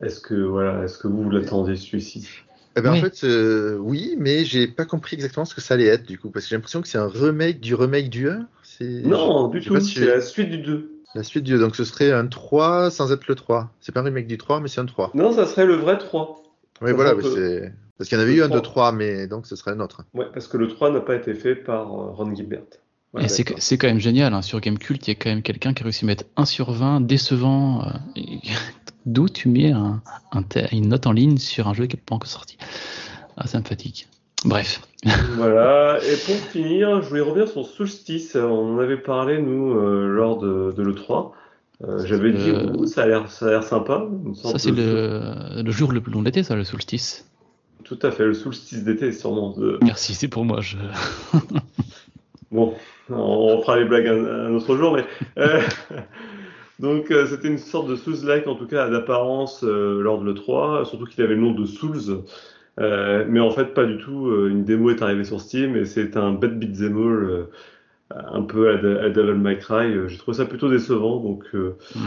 Est-ce que voilà, est-ce que vous, vous l'attendez celui-ci? Eh ben, Oui. En fait, euh, oui, mais j'ai pas compris exactement ce que ça allait être du coup, parce que j'ai l'impression que c'est un remake du remake du 1. C'est Non, du tout. si C'est la suite du 2. la suite du donc ce serait un 3 sans être le 3. C'est pas un remake du 3, mais c'est un 3. Non, ça serait le vrai 3. Oui, Ça voilà, c'est parce qu'il y en avait le eu un de 3. 3, mais donc ce serait un autre. Ouais, parce que le 3 n'a pas été fait par euh, Ron Gilbert. Ouais, Et c'est quand même génial, hein, sur Gamecult, il y a quand même quelqu'un qui a réussi à mettre 1 sur 20, décevant. euh, [LAUGHS] D'où tu mets un, un te- une note en ligne sur un jeu qui n'est pas encore sorti Ah, ça me fatigue. Bref. [LAUGHS] Voilà, et pour finir, je voulais revenir sur Solstice. On en avait parlé, nous, euh, lors de, de l'E3. Euh, J'avais dit, ça a l'air, ça a l'air sympa. une sorte Ça, c'est de- le, le jour le plus long de l'été, ça, le solstice. Tout à fait, le Solstice d'été, sûrement. de- Merci, c'est pour moi. Je... [LAUGHS] Bon, on fera les blagues un, un autre jour, mais. euh, [LAUGHS] Donc, euh, c'était une sorte de Souls-like, en tout cas, d'apparence, euh, lors de l'E3, surtout qu'il avait le nom de Souls. Mais en fait, pas du tout. Une démo est arrivée sur Steam et c'est un bad beat'em all, un peu à, à Devil May Cry. J'ai trouvé ça plutôt décevant, donc Mm.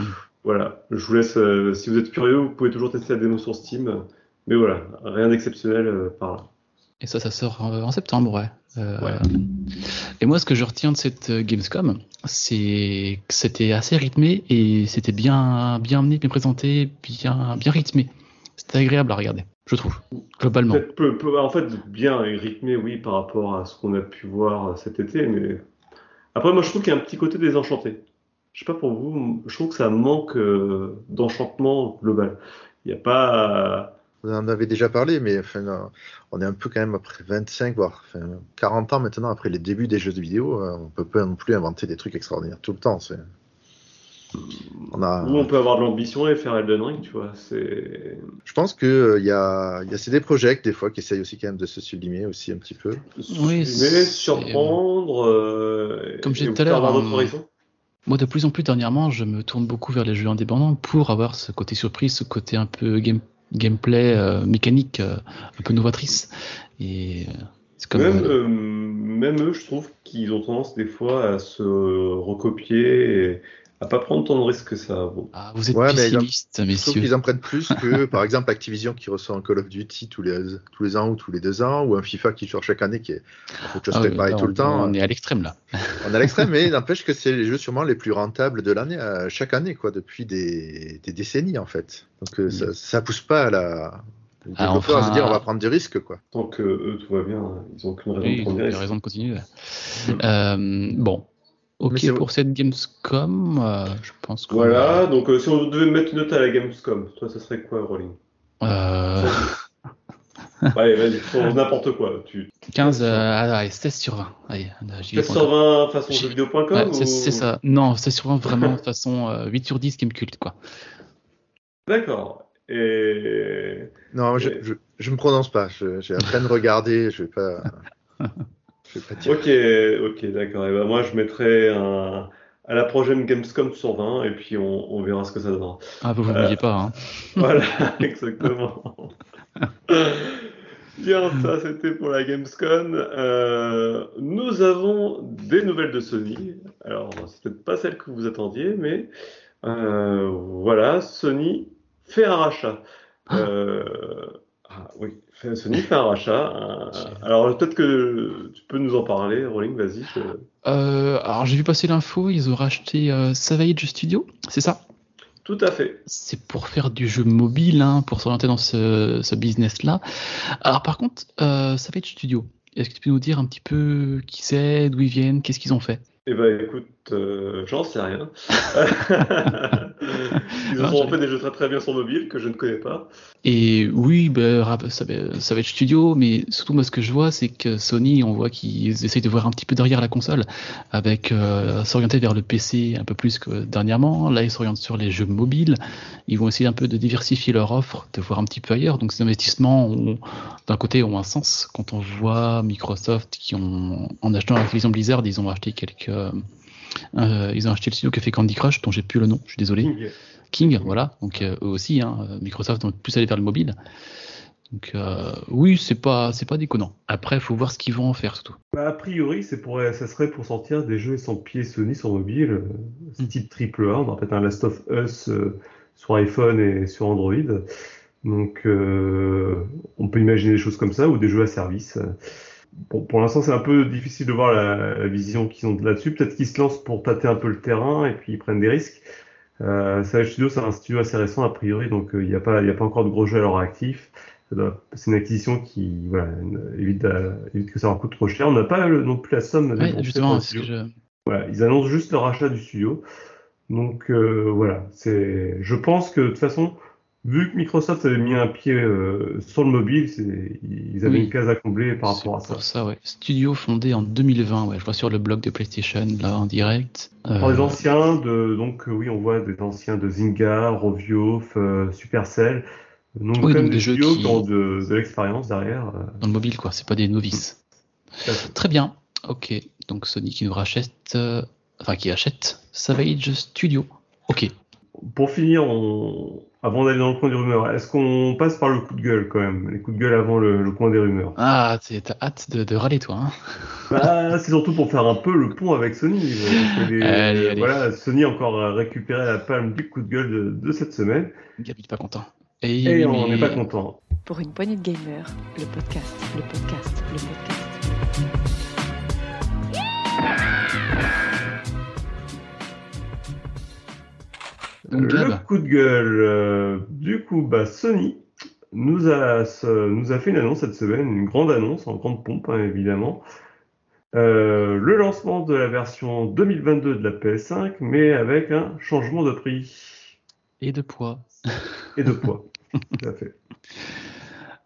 voilà. Je vous laisse, si vous êtes curieux, vous pouvez toujours tester la démo sur Steam. Mais voilà, rien d'exceptionnel par là. Et ça, ça sort en, en septembre, ouais. Euh, Ouais. Et moi, ce que je retiens de cette euh, Gamescom, c'est que c'était assez rythmé et c'était bien, bien amené, bien présenté, bien, bien rythmé. C'était agréable à regarder, je trouve, globalement. Peu- peu- en fait, bien rythmé, oui, par rapport à ce qu'on a pu voir cet été, mais après, moi, je trouve qu'il y a un petit côté désenchanté. Je sais pas pour vous, je trouve que ça manque euh, d'enchantement global. Il n'y a pas. Vous en avez déjà parlé, mais enfin, euh, on est un peu quand même après 25, voire enfin, 40 ans maintenant après les débuts des jeux de vidéo. euh, On peut pas non plus inventer des trucs extraordinaires tout le temps. c'est- On a, on peut avoir de l'ambition et faire Elden Ring, tu vois. C'est. Je pense que euh, y a, y a CD Projekt des fois qui essayent aussi quand même de se sublimer aussi un petit peu. Sublimer, c'est- surprendre. euh, Comme j'ai dit tout à l'heure, avoir hein. Moi, de plus en plus dernièrement, je me tourne beaucoup vers les jeux indépendants pour avoir ce côté surprise, ce côté un peu game, gameplay euh, mécanique, euh, un peu novatrice. Et euh, comme. Même, euh, même eux, je trouve qu'ils ont tendance des fois à se recopier et à pas prendre tant de risques que ça. Bon. ah, vous êtes Ouais, mais pessimiste, Je trouve messieurs. qu'ils en prennent plus que, [LAUGHS] par exemple, Activision qui ressort un Call of Duty tous les, tous les ans ou tous les deux ans, ou un FIFA qui sort chaque année qui est fait, chose Ah oui, là, tout le on- temps. On est à l'extrême là. [LAUGHS] On est à l'extrême, mais [LAUGHS] n'empêche que c'est les jeux sûrement les plus rentables de l'année, euh, chaque année, quoi, depuis des, des décennies, en fait. Donc, euh, ça, ça pousse pas à la. Ah, développeurs à enfin- se dire on va prendre des risques, quoi. Tant que eux, tout va bien, ils ont aucune raison Oui, de ils prendre ont des risques. raisons de continuer. Euh, bon. Ok pour cette Gamescom, euh, je pense que. Voilà, donc euh, si on devait mettre une note à la Gamescom, toi, ça serait quoi, Rolling? Euh, [LAUGHS] Allez, vas-y, sur n'importe quoi. Tu 15, euh, ah, allez, 16 sur 20. Allez, là, j'y vais 16 pour sur 20 façon jeuxvideo.com Ouais, ou... c'est ça. Non, c'est sur 20 vraiment façon euh, 8 sur 10 Game Cult, quoi. D'accord. Et Non, je, Et- je, je me prononce pas. J'ai à peine regardé. Je vais pas. [LAUGHS] Je vais pas dire. ok, ok, d'accord. Et ben moi, je mettrais un... à la prochaine Gamescom sur 20 et puis on, on verra ce que ça donnera. Ah, vous Euh, n'oubliez pas, hein. [LAUGHS] Voilà, exactement. [LAUGHS] Bien, ça c'était pour la Gamescom. Euh, nous avons des nouvelles de Sony. Alors, c'est peut-être pas celle que vous attendiez, mais euh, voilà, Sony fait un rachat. Euh, ah oui, Sony fait un rachat. Euh, alors peut-être que tu peux nous en parler, Rolling, vas-y. je- Euh, alors, j'ai vu passer l'info, ils ont racheté euh, Savage Studio, c'est ça? Tout à fait. C'est pour faire du jeu mobile, hein, pour s'orienter dans ce, ce business-là. Alors, par contre, euh, Savage Studio, est-ce que tu peux nous dire un petit peu qui c'est, d'où ils viennent, qu'est-ce qu'ils ont fait? Eh ben écoute, euh, j'en sais rien. [LAUGHS] [LAUGHS] Ils Ah, ont fait des jeux très très bien sur mobile que je ne connais pas. Et oui, rap- ça, va, ça va être studio, mais surtout moi ce que je vois, c'est que Sony, on voit qu'ils essayent de voir un petit peu derrière la console, avec euh, s'orienter vers le PC un peu plus que dernièrement. Là, ils s'orientent sur les jeux mobiles. Ils vont essayer un peu de diversifier leur offre, de voir un petit peu ailleurs. Donc ces investissements, d'un côté, ont un sens. Quand on voit Microsoft qui ont, en achetant Activision Blizzard, ils ont acheté quelques, euh, ils ont acheté le studio qui a fait Candy Crush, dont j'ai plus le nom. Je suis désolé. King. King, voilà. Donc euh, eux aussi, hein, euh, Microsoft ont plus allé vers le mobile. Donc euh, oui, c'est pas c'est pas déconnant. Après, il faut voir ce qu'ils vont en faire surtout. Bah, a priori, c'est pour, ça serait pour sortir des jeux sans pied Sony sur mobile, Mm. type triple A. On peut-être un Last of Us sur iPhone et sur Android. Donc, on peut imaginer des choses comme ça ou des jeux à service. Pour l'instant, c'est un peu difficile de voir la, la vision qu'ils ont là-dessus. Peut-être qu'ils se lancent pour tâter un peu le terrain et puis ils prennent des risques. Euh, Savage Studio, c'est un studio assez récent a priori, donc euh, il n'y a pas, il y a pas encore de gros jeux à leur actif. C'est une acquisition qui voilà, évite, à- évite que ça leur coûte trop cher. On n'a pas le- non plus la somme Ouais, justement, je- Voilà, ils annoncent juste le rachat du studio. Donc euh, voilà, c'est. Je pense que de toute façon, vu que Microsoft avait mis un pied euh, sur le mobile, ils avaient Oui. une case à combler par rapport à ça. pour ça, ouais. Studio fondé en 2020, ouais. Je vois sur le blog de PlayStation là en direct. Euh, Par les anciens de donc euh, oui, on voit des anciens de Zynga, Rovio, euh, Supercell. Donc Oui, donc des, des jeux qui- ont de, de l'expérience derrière. dans le mobile, quoi. C'est pas des novices. Très bien. Ok. Donc Sony qui nous rachète, enfin qui achète Savage Studio. Ok. Pour finir, on... avant d'aller dans le coin des rumeurs, est-ce qu'on passe par le coup de gueule quand même, les coups de gueule avant le, le coin des rumeurs? Ah, t'as hâte de, de râler toi. Hein Bah, c'est surtout pour faire un peu le pont avec Sony. [LAUGHS] les- Allez, allez. Voilà, Sony a encore récupéré la palme du coup de gueule de, de cette semaine. Gabi, pas content. Et, on mais- n'est pas content. Pour une poignée de gamers, le podcast, le podcast, le podcast. Donc, le Gab. coup de gueule, euh, du coup, bah, Sony nous a, ce- nous a fait une annonce cette semaine, une grande annonce, en grande pompe, hein, évidemment. Euh, le lancement de la version 2022 de la PS5, mais avec un changement de prix Et de poids. et de poids. [LAUGHS] Tout à fait.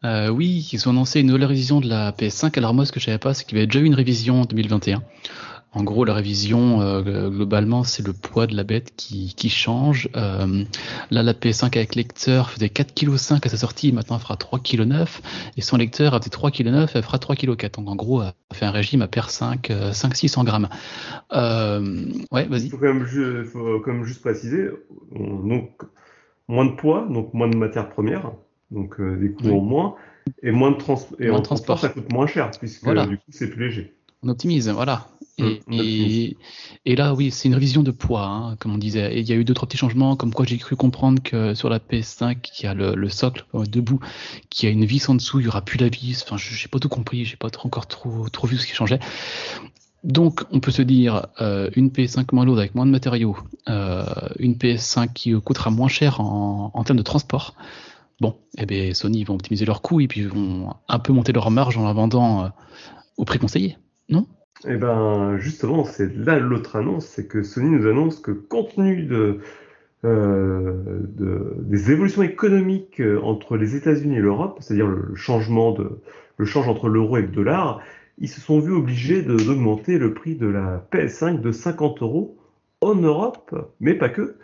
Euh, oui, ils ont annoncé une nouvelle révision de la PS5. Alors moi, ce que je savais pas, c'est qu'il y avait déjà eu une révision en 2021. En gros, la révision, euh, globalement, c'est le poids de la bête qui, qui change. Euh, là, la PS5 avec lecteur faisait 4,5 kg à sa sortie, maintenant elle fera 3,9 kg. Et son lecteur, elle faisait 3,9 kg, elle fera 3,4 kg. Donc en gros, elle fait un régime à perdre 5, euh, 5 600 grammes. Euh, ouais, Il vas-y. faut quand même, ju- faut quand même juste préciser, on- donc moins de poids, donc moins de matières premières, donc des coûts Oui. en moins, et moins de, trans et Moins en de transport. transport, ça coûte moins cher, puisque Voilà. du coup c'est plus léger. On optimise, voilà. Et, Mm, et, et là, oui, c'est une révision de poids, hein, comme on disait. Et il y a eu deux, trois petits changements, comme quoi j'ai cru comprendre que sur la PS5, il y a le, le socle euh, debout, qui a une vis en dessous, il y aura plus la vis. Enfin, je j'ai pas tout compris, j'ai pas trop, encore trop, trop vu ce qui changeait. Donc, on peut se dire euh, une PS5 moins lourde avec moins de matériaux, euh, une PS5 qui coûtera moins cher en, en termes de transport. Bon, eh bien, Sony ils vont optimiser leurs coûts et puis ils vont un peu monter leur marge en la vendant euh, au prix conseillé. Et ben justement, c'est là l'autre annonce, c'est que Sony nous annonce que compte tenu euh, de- des évolutions économiques euh, entre les États-Unis et l'Europe, c'est-à-dire le, changement change entre l'euro et le dollar, ils se sont vus obligés d'augmenter le prix de la PS5 de 50 euros en Europe, mais pas que,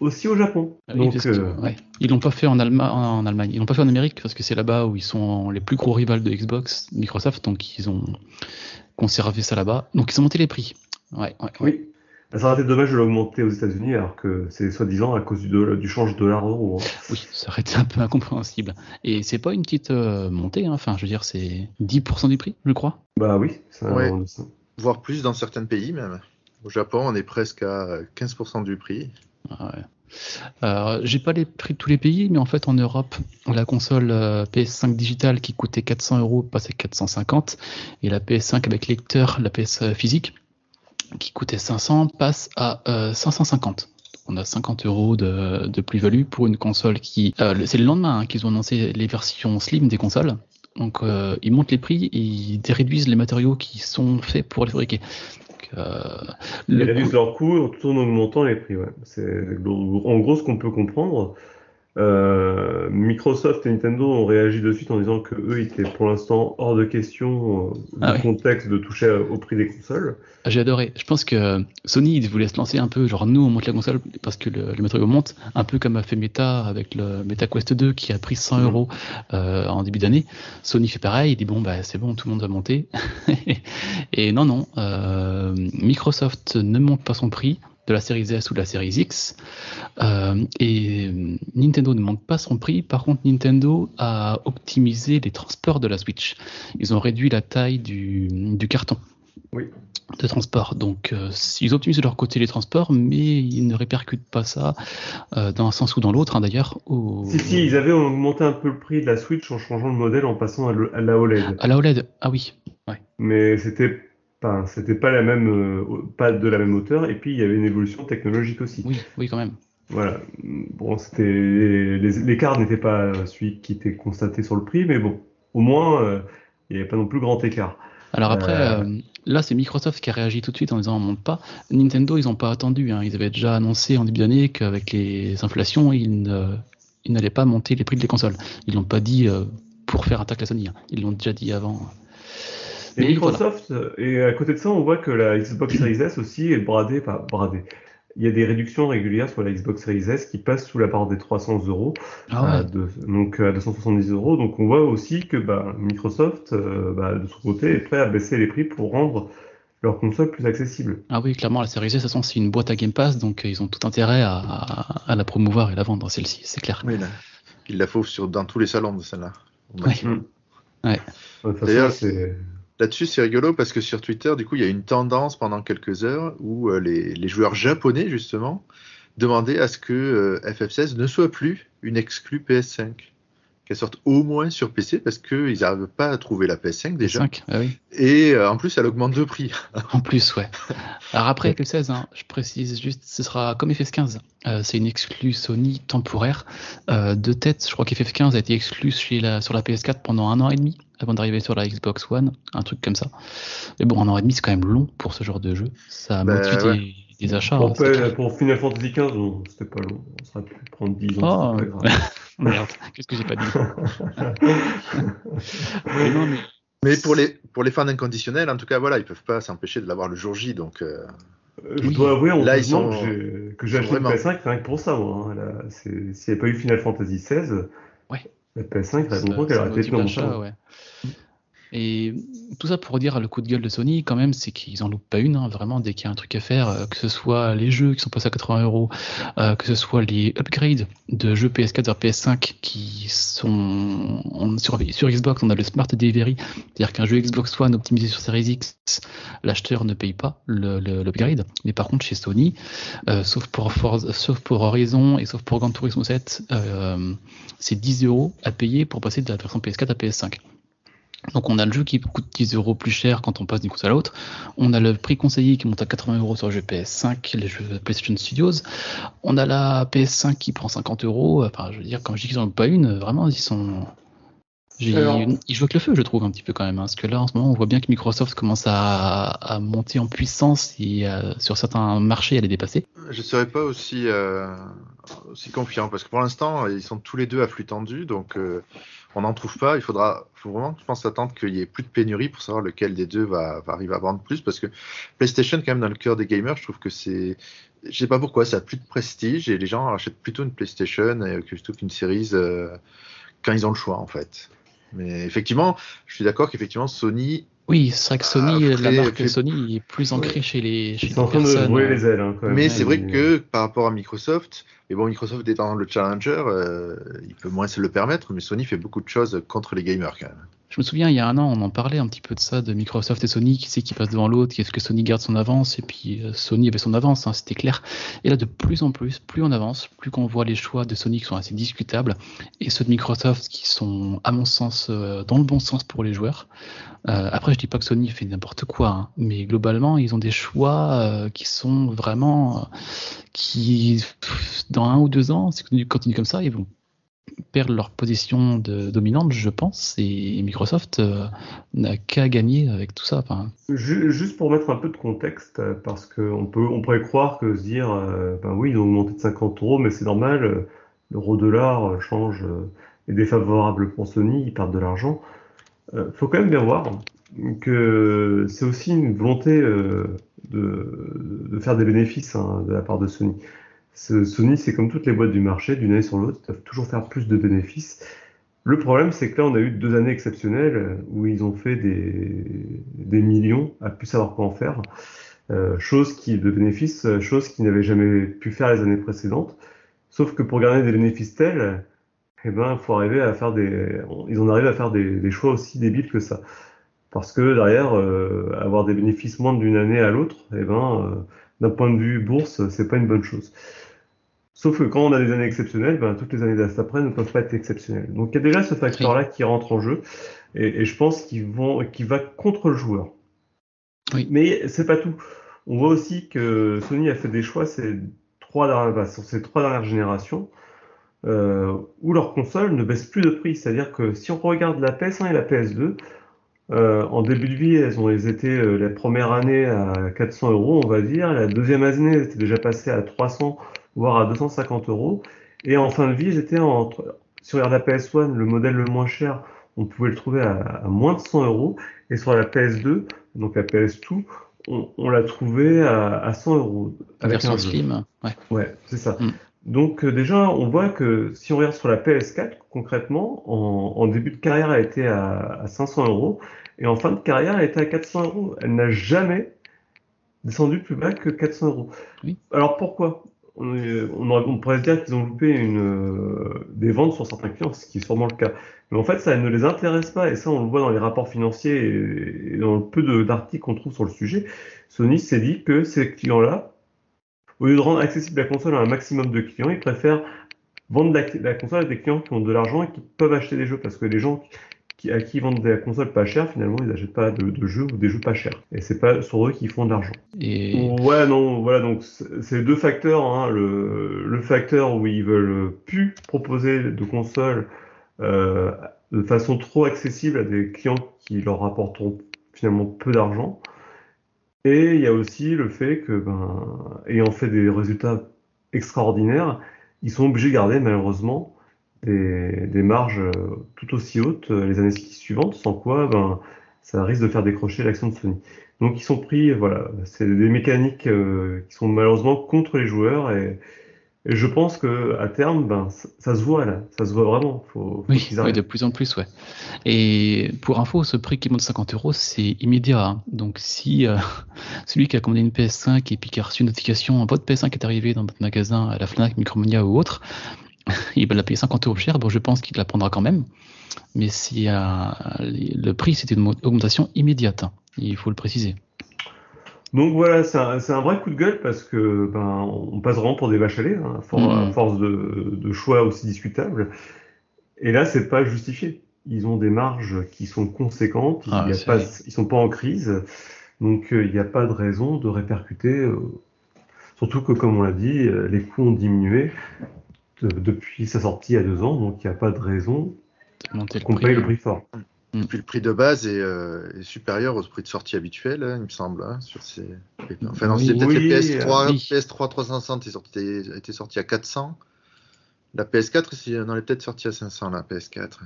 aussi au Japon. Ah oui, Donc, parce que, euh, ouais. Ils l'ont pas fait en, Allema- en Allemagne, ils l'ont pas fait en Amérique parce que c'est là-bas où ils sont les plus gros rivales de Xbox, Microsoft, donc ils ont conservé ça là-bas. Donc ils ont monté les prix. Ouais, ouais, ouais. oui. Ça aurait été dommage de l'augmenter aux États-Unis alors que c'est soi-disant à cause du, dollar- du change dollar-euro. hein. Oui, ça aurait été un peu incompréhensible. Et c'est pas une petite euh, montée, hein. enfin je veux dire c'est 10% du prix, je crois. Bah oui, ça, Voire plus dans certains pays même. Au Japon, on est presque à 15% du prix. Euh, j'ai pas les prix de tous les pays, mais en fait en Europe, la console euh, PS5 digitale qui coûtait 400 euros passe à 450, et la PS5 avec lecteur, la PS physique, qui coûtait 500 passe à euh, 550. On a 50 euros de, plus-value pour une console qui. euh, c'est le lendemain hein, qu'ils ont annoncé les versions slim des consoles. Donc euh, ils montent les prix, et ils réduisent les matériaux qui sont faits pour les fabriquer. Euh, Ils le réduisent coût- leurs coûts tout en augmentant les prix. Ouais. C'est en gros ce qu'on peut comprendre. Euh, Microsoft et Nintendo ont réagi de suite en disant que eux étaient pour l'instant hors de question euh, du Ah ouais. contexte de toucher au prix des consoles. J'ai adoré. Je pense que Sony il voulait se lancer un peu, genre nous on monte la console parce que le, le matériau monte, un peu comme a fait Meta avec le Meta Quest 2 qui a pris 100 Mhm. euros euh, en début d'année. Sony fait pareil, il dit bon bah c'est bon, tout le monde va monter. [LAUGHS] Et non non, euh, Microsoft ne monte pas son prix de la série S ou de la série X Euh, et Nintendo ne monte pas son prix. Par contre Nintendo a optimisé les transports de la Switch. Ils ont réduit la taille du, du carton Oui. de transport. Donc, euh, ils optimisent de leur côté les transports, mais ils ne répercutent pas ça euh, dans un sens ou dans l'autre, hein, d'ailleurs. Au... Si, si, ils avaient augmenté un peu le prix de la Switch en changeant le modèle en passant à, le- à la OLED. À la OLED, ah oui. Mais c'était pas, c'était pas la même, euh, pas de la même hauteur. Et puis il y avait une évolution technologique aussi. Oui, oui, quand même. Voilà. Bon, c'était l'écart n'était pas celui qui était constaté sur le prix, mais bon, au moins euh, il n'y avait pas non plus grand écart. Alors après, Euh. euh, là, c'est Microsoft qui a réagi tout de suite en disant on monte pas. Nintendo, ils n'ont pas attendu. hein. Ils avaient déjà annoncé en début d'année qu'avec les inflations, ils ne- ils n'allaient pas monter les prix des consoles. Ils l'ont pas dit pour faire attaque la Sony. hein. Ils l'ont déjà dit avant. Et Mais Microsoft, et à côté de ça, on voit que la Xbox Series S aussi est bradée, pas bradée. Il y a des réductions régulières sur la Xbox Series S qui passent sous la barre des 300 euros, Ah ouais. donc à 270 euros. Donc on voit aussi que bah, Microsoft, euh, bah, de son côté, est prêt à baisser les prix pour rendre leur console plus accessible. Ah oui, clairement, la série S, de toute façon, c'est une boîte à Game Pass, donc euh, ils ont tout intérêt à, à- à la promouvoir et la vendre, celle-ci, c'est clair. Oui, là. Il la faut sur, dans tous les salons de celle-là. Ouais. façon, D'ailleurs, c'est Là-dessus, c'est rigolo parce que sur Twitter, du coup, il y a une tendance pendant quelques heures où euh, les, les joueurs japonais, justement, demandaient à ce que euh, FF16 ne soit plus une exclue PS5. Qu'elle sorte au moins sur PC parce qu'ils n'arrivent pas à trouver la PS5 déjà. 5, ah oui. Et euh, en plus, elle augmente le prix. En plus, ouais. Alors après, avec le 16, hein, je précise juste, ce sera comme FF15. Euh, c'est une exclue Sony temporaire. Euh, de tête, je crois qu'FF15 a été exclu chez la, sur la PS4 pendant un an et demi, avant d'arriver sur la Xbox One, un truc comme ça. Mais bon, un an et demi, c'est quand même long pour ce genre de jeu. Ça Bah, motive ouais. des, des achats. pour, hein, pour Final Fantasy XV, on- c'était pas long. On serait pu prendre 10 Oh, ans, pas grave. [LAUGHS] merde, qu'est-ce que j'ai pas dit [LAUGHS] Mais non, mais Mais pour les, pour les fans inconditionnels, en tout cas, voilà, ils peuvent pas s'empêcher de l'avoir le jour J. Donc, euh, Euh, Je Oui. dois avouer Là, ils sont- que j'ai- acheté une vraiment- PS5 rien que pour ça. Moi, hein. S'il n'y avait pas eu Final Fantasy XVI, Ouais. la PS5, il y a Ça- longtemps qu'elle aurait été dans ouais. Et tout ça pour dire le coup de gueule de Sony, quand même, c'est qu'ils en loupent pas une, hein, vraiment, dès qu'il y a un truc à faire, euh, que ce soit les jeux qui sont passés à 80 euros, euh, que ce soit les upgrades de jeux PS4 vers PS5 qui sont on- sur, Xbox, on a le Smart Delivery, c'est-à-dire qu'un jeu Xbox One optimisé sur Series X, l'acheteur ne paye pas l'upgrade. Mais par contre, chez Sony, euh, sauf, pour Forza- sauf pour Horizon et sauf pour Gran Turismo 7, euh, c'est 10 euros à payer pour passer de la version PS4 à PS5. Donc on a le jeu qui coûte 10 euros plus cher quand on passe d'une console à l'autre. On a le prix conseillé qui monte à 80 euros sur le jeu PS5, les jeux PlayStation Studios. On a la PS5 qui prend 50 euros. Enfin, je veux dire, quand je dis qu'ils n'en ont pas une, vraiment, ils sont. Ils jouent avec le feu, je trouve, un petit peu quand même. hein, parce que là, en ce moment, on voit bien que Microsoft commence à, à monter en puissance et euh, sur certains marchés, à les dépasser. je ne serais pas aussi, euh, aussi confiant parce que pour l'instant, ils sont tous les deux à flux tendu. Donc, euh, on n'en trouve pas. Il faudra faut vraiment, je pense, attendre qu'il y ait plus de pénurie pour savoir lequel des deux va, arriver à vendre plus. Parce que PlayStation, quand même, dans le cœur des gamers, je trouve que c'est. Je sais pas pourquoi, ça a plus de prestige et les gens achètent plutôt une PlayStation plutôt qu'une série euh, quand ils ont le choix, en fait. Mais effectivement, je suis d'accord qu'effectivement, Sony. Oui, c'est vrai que Sony, Ah, la marque Sony est plus ancrée chez les, chez Ils les sont en train de personnes. euh, les ailes. hein, quand même. Mais Ouais, c'est vrai que par rapport à Microsoft, et bon, Microsoft étant le challenger, euh, il peut moins se le permettre, mais Sony fait beaucoup de choses contre les gamers quand même. Je me souviens, il y a un an, on en parlait un petit peu de ça, de Microsoft et Sony, qui c'est qui passe devant l'autre, est-ce que Sony garde son avance, et puis euh, Sony avait son avance, hein, c'était clair. Et là, de plus en plus, plus on avance, plus qu'on voit les choix de Sony qui sont assez discutables, et ceux de Microsoft qui sont, à mon sens, euh, dans le bon sens pour les joueurs. Euh, après, je dis pas que Sony fait n'importe quoi, hein, mais globalement, ils ont des choix qui sont vraiment, qui, dans un ou deux ans, si ils continuent comme ça, ils vont perdent leur position dominante, je pense, et Microsoft euh, n'a qu'à gagner avec tout ça. Juste pour mettre un peu de contexte, euh, parce qu'on on pourrait croire que se dire, euh, ben oui, ils ont augmenté de 50 euros, mais c'est normal, l'euro-dollar change, est défavorable pour Sony, ils perdent de l'argent. Euh, faut quand même bien voir que c'est aussi une volonté de, de faire des bénéfices hein, de la part de Sony. Sony, c'est comme toutes les boîtes du marché, d'une année sur l'autre, ils doivent toujours faire plus de bénéfices. Le problème, c'est que là, on a eu deux années exceptionnelles euh, où ils ont fait des, millions à plus savoir quoi en faire. Euh, chose qui, de bénéfices, euh, chose qu'ils n'avaient jamais pu faire les années précédentes. Sauf que pour garder des bénéfices tels, eh ben, faut arriver à faire des, ils en arrivent à faire des, choix aussi débiles que ça. Parce que derrière, avoir des bénéfices moins d'une année à l'autre, eh ben, d'un point de vue bourse, c'est pas une bonne chose. Sauf que quand on a des années exceptionnelles, ben, toutes les années d'après ne peuvent pas être exceptionnelles. Donc il y a déjà ce facteur-là qui rentre en jeu, et, et je pense qu'il qu'il va contre le joueur. Oui. Mais c'est pas tout. On voit aussi que Sony a fait des choix ces trois dernières, bah, sur ces trois dernières générations euh, où leurs consoles ne baissent plus de prix. C'est-à-dire que si on regarde la PS1 et la PS2, euh, en début de vie, elles ont elles étaient euh, la première année à 400 euros, on va dire. La deuxième année, elles étaient déjà passées à 300, voire à 250 euros. Et en fin de vie, elles étaient entre, regarde la PS1, le modèle le moins cher, on pouvait le trouver à, à moins de 100 euros. Et sur la PS2, donc la PS2, on, on l'a trouvé à, à 100 euros. la version. Slim, ouais. Ouais, c'est ça. Mm. Donc euh, déjà, on voit que si on regarde sur la PS4, concrètement, en, en début de carrière, elle était à, à 500 euros et en fin de carrière, elle était à 400 euros. Elle n'a jamais descendu plus bas que 400 euros. Oui. Alors pourquoi? On, est- on, pourrait se dire qu'ils ont loupé une, euh, des ventes sur certains clients, ce qui est sûrement le cas. Mais en fait, ça ne les intéresse pas et ça, on le voit dans les rapports financiers et, et dans le peu d'articles qu'on trouve sur le sujet. Sony s'est dit que ces clients-là, au lieu de rendre accessible la console à un maximum de clients, ils préfèrent vendre la, la console à des clients qui ont de l'argent et qui peuvent acheter des jeux. Parce que les gens qui, à qui ils vendent des consoles pas chères, finalement, ils n'achètent pas de, de jeux ou des jeux pas chers. Et c'est pas sur eux qu'ils font de l'argent. Et Ouais, non, voilà, donc c'est deux facteurs. Hein, le, le facteur où ils veulent plus proposer de consoles euh, de façon trop accessible à des clients qui leur rapporteront finalement peu d'argent. Et il y a aussi le fait que, ben, ayant fait des résultats extraordinaires, ils sont obligés de garder malheureusement des, des marges euh, tout aussi hautes euh, les années suivantes, sans quoi, ben, ça risque de faire décrocher l'action de Sony. Donc ils sont pris, voilà, c'est des mécaniques euh, qui sont malheureusement contre les joueurs et, et je pense que à terme, ben ça, se voit là, ça se voit vraiment. Faut, faut oui, de plus en plus, ouais. Et pour info, ce prix qui monte de 50 euros, c'est immédiat. hein. Donc si euh, [LAUGHS] celui qui a commandé une PS5 et puis qui a reçu une notification, votre PS5 est arrivé dans votre magasin à la Fnac, Micromania ou autre, [LAUGHS] il va la payer 50 euros cher. Bon, je pense qu'il la prendra quand même. Mais si euh, le prix, c'était une augmentation immédiate. hein. Il faut le préciser. Donc voilà, c'est un, vrai coup de gueule parce que ben on passe vraiment pour des vaches à lait, hein, à for- Mhm. à force de, de choix aussi discutables. Et là, c'est pas justifié. Ils ont des marges qui sont conséquentes, Ah, il y a c'est pas, vrai. ils sont pas en crise, donc euh, il n'y a pas de raison de répercuter. euh, surtout que, comme on l'a dit, euh, les coûts ont diminué de- depuis sa sortie il y a deux ans, donc il n'y a pas de raison qu'on paye le prix fort. Puis le prix de base est, euh, est supérieur au prix de sortie habituel, hein, il me semble. hein, sur ces... Enfin, non, Oui. c'est peut-être Oui, les PS3, oui. PS3 360 est sorti, était sorti à 400. La PS4, c'est- on est peut-être sorti à 500, la PS4.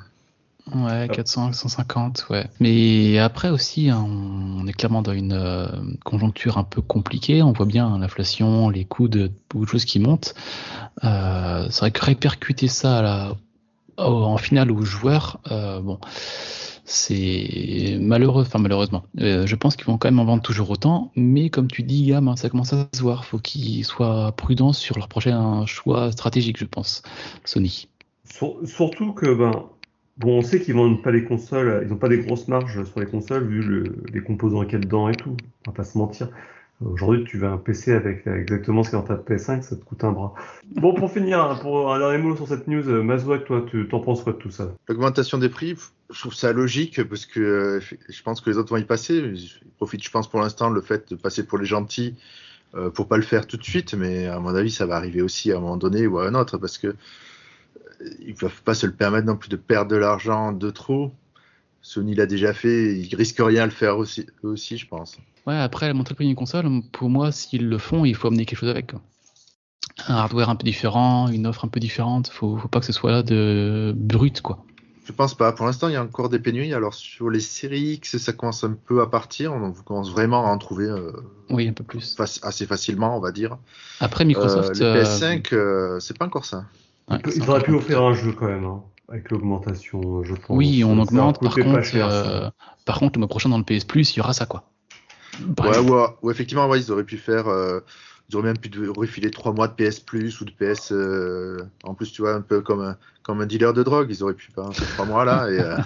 Ouais, 400, 150, ouais. Mais après aussi, hein, on est clairement dans une euh, conjoncture un peu compliquée. On voit bien hein, l'inflation, les coûts de beaucoup de choses qui montent. Euh, c'est vrai que répercuter ça à la, au- en finale aux joueurs, euh, bon, c'est malheureux, enfin malheureusement. Euh, je pense qu'ils vont quand même en vendre toujours autant, mais comme tu dis, Gam, hein, ça commence à se voir. Faut qu'ils soient prudents sur leur prochain choix stratégique, je pense. Sony. Sur- surtout que, ben, bon, on sait qu'ils vendent pas les consoles, ils n'ont pas des grosses marges sur les consoles vu le- les composants qu'il y a dedans et tout. On va pas se mentir. Aujourd'hui, tu veux un PC avec exactement ce qu'il y a dans ta PS5, ça te coûte un bras. Bon, pour finir, hein, pour un dernier mot sur cette news, euh, Mazouak, toi, tu t'en penses quoi de tout ça? L'augmentation des prix, je trouve ça logique parce que euh, je pense que les autres vont y passer. Ils profitent, je pense, pour l'instant, le fait de passer pour les gentils euh, pour pas le faire tout de suite, mais à mon avis, ça va arriver aussi à un moment donné ou à un autre parce que ils peuvent pas se le permettre non plus de perdre de l'argent de trop. Sony l'a déjà fait, ils risquent rien à le faire aussi, eux aussi, je pense. Ouais, après, montrer le prix d'une console, pour moi, s'ils le font, il faut amener quelque chose avec. quoi. Un hardware un peu différent, une offre un peu différente. Faut, faut pas que ce soit là de brut, quoi. Je pense pas. Pour l'instant, il y a encore des pénuries. Alors sur les séries X, ça commence un peu à partir. On commence vraiment à en trouver euh, Oui, un peu plus. faci- assez facilement, on va dire. Après, Euh, Microsoft. les euh, PS5, euh, c'est pas encore ça. ouais, auraient pu encore- offrir un jeu quand même, hein, avec l'augmentation, je pense. Oui, on augmente. Par contre, cher, euh, par contre, le mois prochain dans le PS Plus, il y aura ça, quoi. Ouais, ouais, ouais, effectivement, ouais, ils auraient pu faire. Ils auraient même pu refiler trois mois de PS Plus ou de PS. euh, en plus, tu vois, un peu comme un, comme un dealer de drogue. Ils auraient pu faire ces trois mois là. Et, euh,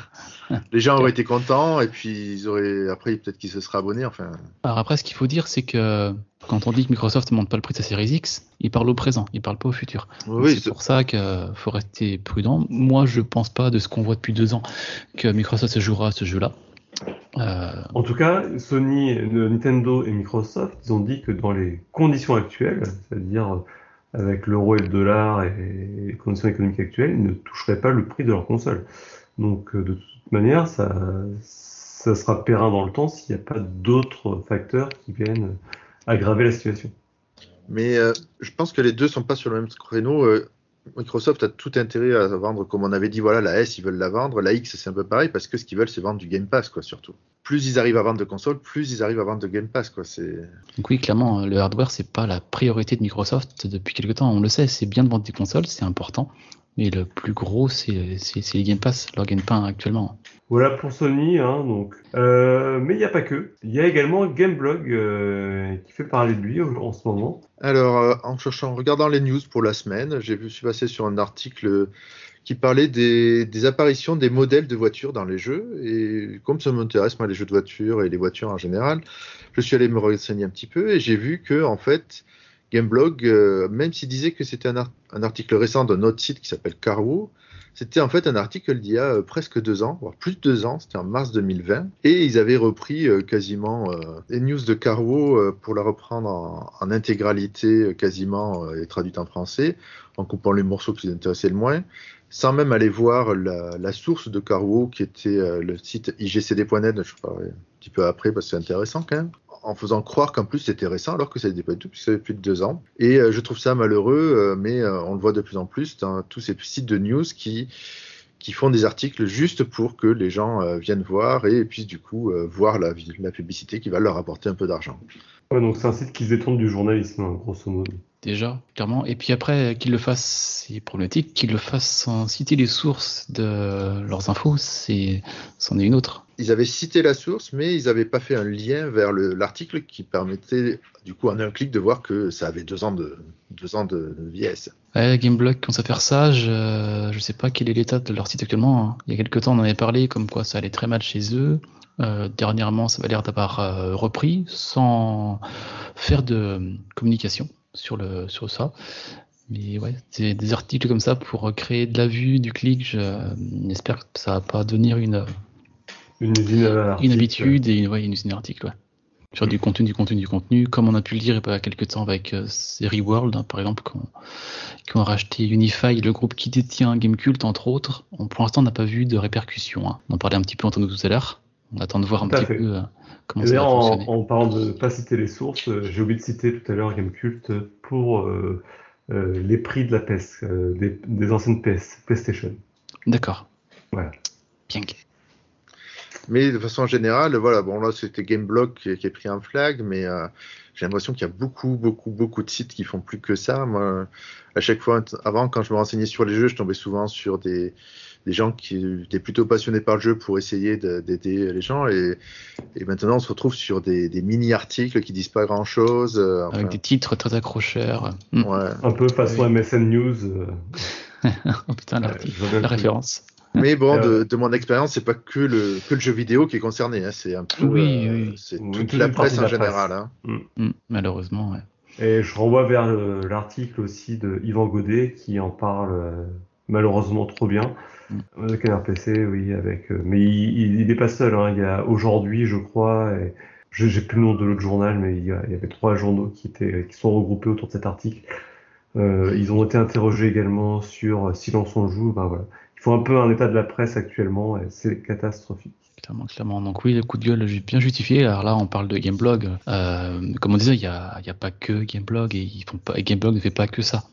[LAUGHS] les gens auraient été contents. Et puis, ils auraient. Après, peut-être qu'ils se seraient abonnés. Enfin, Alors après, ce qu'il faut dire, c'est que quand on dit que Microsoft ne monte pas le prix de sa série X, il parle au présent, il parle pas au futur. Oui, c'est- pour ça qu'il faut rester prudent. Moi, je pense pas de ce qu'on voit depuis deux ans que Microsoft se jouera à ce jeu-là. Euh, En tout cas, Sony, euh, Nintendo et Microsoft, ils ont dit que dans les conditions actuelles, c'est-à-dire euh, avec l'euro et le dollar et les conditions économiques actuelles, ils ne toucheraient pas le prix de leur console. Donc, de toute manière, ça, ça sera périn dans le temps s'il n'y a pas d'autres facteurs qui viennent aggraver la situation. Mais euh, je pense que les deux sont pas sur le même créneau. Euh, Microsoft a tout intérêt à vendre, comme on avait dit, voilà, la S, ils veulent la vendre. La X, c'est un peu pareil, parce que ce qu'ils veulent, c'est vendre du Game Pass, quoi, surtout. Plus ils arrivent à vendre de consoles, plus ils arrivent à vendre de Game Pass, quoi. Donc oui, clairement, le hardware, c'est pas la priorité de Microsoft depuis quelque temps. On le sait, c'est bien de vendre des consoles, c'est important. Mais le plus gros, c'est les Game Pass, leur gagne-pain actuellement. Voilà pour Sony, hein, donc. Euh, mais il n'y a pas que. Il y a également Gameblog euh, qui fait parler de lui en ce moment. Alors, euh, en cherchant, regardant les news pour la semaine, j'ai suis passé sur un article qui parlait des, apparitions des modèles de voitures dans les jeux. Et comme ça m'intéresse, moi, les jeux de voitures et les voitures en général, je suis allé me renseigner un petit peu et j'ai vu que, en fait, Gameblog, même s'il disait que c'était un, un article récent d'un autre site qui s'appelle Carwo, c'était en fait un article d'il y a euh, presque deux ans, voire plus de deux ans, c'était en mars 2020, et ils avaient repris euh, quasiment euh, les news de Carwo pour la reprendre en, intégralité, quasiment et traduite en français, en coupant les morceaux qui les intéressaient le moins, sans même aller voir la, source de Carwo, qui était le site igcd.net, je parlerai un petit peu après parce que c'est intéressant quand même, en faisant croire qu'en plus c'était récent, alors que ça n'était pas du tout, puisque ça fait plus de deux ans. Et euh, je trouve ça malheureux, euh, mais euh, on le voit de plus en plus dans tous ces sites de news qui qui font des articles juste pour que les gens viennent voir et puissent du coup voir la, la publicité qui va leur apporter un peu d'argent. Ouais, donc c'est un site qui se détourne du journalisme, hein, grosso modo. Déjà, clairement. Et puis après, qu'ils le fassent, c'est problématique. Qu'ils le fassent sans citer les sources de leurs infos, c'est, c'en est une autre. Ils avaient cité la source, mais ils n'avaient pas fait un lien vers le- l'article qui permettait, du coup, en un clic, de voir que ça avait deux ans de, deux ans de vieillesse. Ouais, Gameblog commence à faire ça. Je, je sais pas quel est l'état de leur site actuellement. hein. Il y a quelques temps, on en avait parlé, comme quoi ça allait très mal chez eux. Euh, dernièrement, ça va l'air d'avoir euh, repris sans faire de communication sur le sur ça. Mais ouais, c'est des articles comme ça pour créer de la vue, du clic. Je, euh, j'espère que ça va pas devenir une, Une une habitude et une, ouais, une usine d'articles, ouais. Sur du contenu, du contenu, du contenu, comme on a pu le dire il y a quelques temps avec euh, Series World, hein, par exemple, qui ont, racheté Unify, le groupe qui détient Gamecult, entre autres. On, pour l'instant, on n'a pas vu de répercussions. hein. On en parlait un petit peu entre nous tout à l'heure. On attend de voir un Tout petit fait. peu euh, comment Et ça va D'ailleurs, en, fonctionner. en parlant de pas citer les sources, euh, j'ai oublié de citer tout à l'heure Gamecult pour euh, euh, les prix de la PS, euh, des, des anciennes PS, PlayStation. D'accord. Voilà. Bien. Mais de façon générale, voilà, bon là c'était Gameblog qui, qui est pris en flag, mais euh, j'ai l'impression qu'il y a beaucoup, beaucoup, beaucoup de sites qui font plus que ça. Moi, à chaque fois, avant, quand je me renseignais sur les jeux, je tombais souvent sur des, des gens qui étaient plutôt passionnés par le jeu pour essayer de- d'aider les gens. Et, et maintenant, on se retrouve sur des, des mini-articles qui disent pas grand-chose. euh, enfin, Avec des titres très accrocheurs. Hmm. ouais. Un peu façon MSN News. euh, [LAUGHS] oh putain, euh, la le truc. référence. Mais bon, Euh, de, de mon expérience, c'est pas que le, que le jeu vidéo qui est concerné. Hein, c'est un peu, Oui, euh, oui. c'est Oui, toute toute la presse en la presse. général. Hein. Hmm, Malheureusement, ouais. Et je renvoie vers le- l'article aussi de Yvan Godet qui en parle euh, malheureusement trop bien. Mm. De Canard PC, oui, avec. euh, mais il, n'est pas seul. Hein, il y a aujourd'hui, je crois, et j'ai plus le nom de l'autre journal, mais il y, avait trois journaux qui étaient qui sont regroupés autour de cet article. Euh, ils ont été interrogés également sur Silence on joue. Ben voilà. Il faut un peu un état de la presse actuellement et c'est catastrophique. Clairement, clairement. Donc oui, le coup de gueule bien justifié. Alors là, on parle de Gameblog. Euh, comme on disait, il n'y a, y a, pas que Gameblog et ils font pas, Gameblog ne fait pas que ça.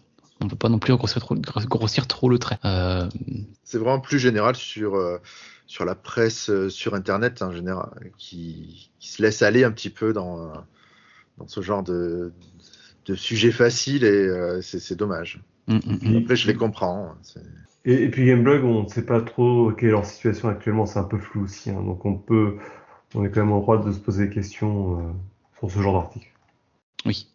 On ne peut pas non plus grossir trop, grossir trop le trait. Euh... C'est vraiment plus général sur, euh, sur la presse euh, sur Internet en général, qui, qui, se laisse aller un petit peu dans, dans ce genre de, de sujet facile et euh, c'est dommage. Mm, mm, mm. Après, je les comprends. Hein, et, et, puis Gameblog, on ne sait pas trop quelle est leur situation actuellement, c'est un peu flou aussi. Hein, donc on peut, on est quand même en droit de se poser des questions euh, sur ce genre d'article. Oui,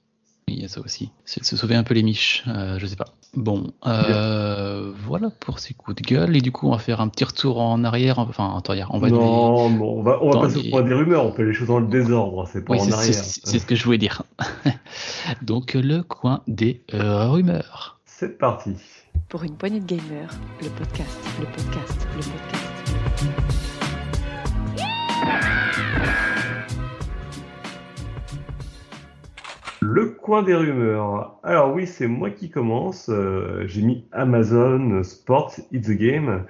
il y a ça aussi. C'est de se sauver un peu les miches, euh, je sais pas. Bon, euh, voilà pour ces coups de gueule. Et du coup, on va faire un petit retour en arrière. Enfin, en arrière. On va non, on va, on va passer au point des rumeurs. On fait les choses dans le désordre. C'est pas en arrière. C'est ce que je voulais dire. [LAUGHS] Donc, le coin des euh, rumeurs. C'est parti. Pour une poignée de gamers, le podcast, le podcast, le podcast. Le coin des rumeurs. Alors oui, c'est moi qui commence. Euh, j'ai mis Amazon Sports It's a Game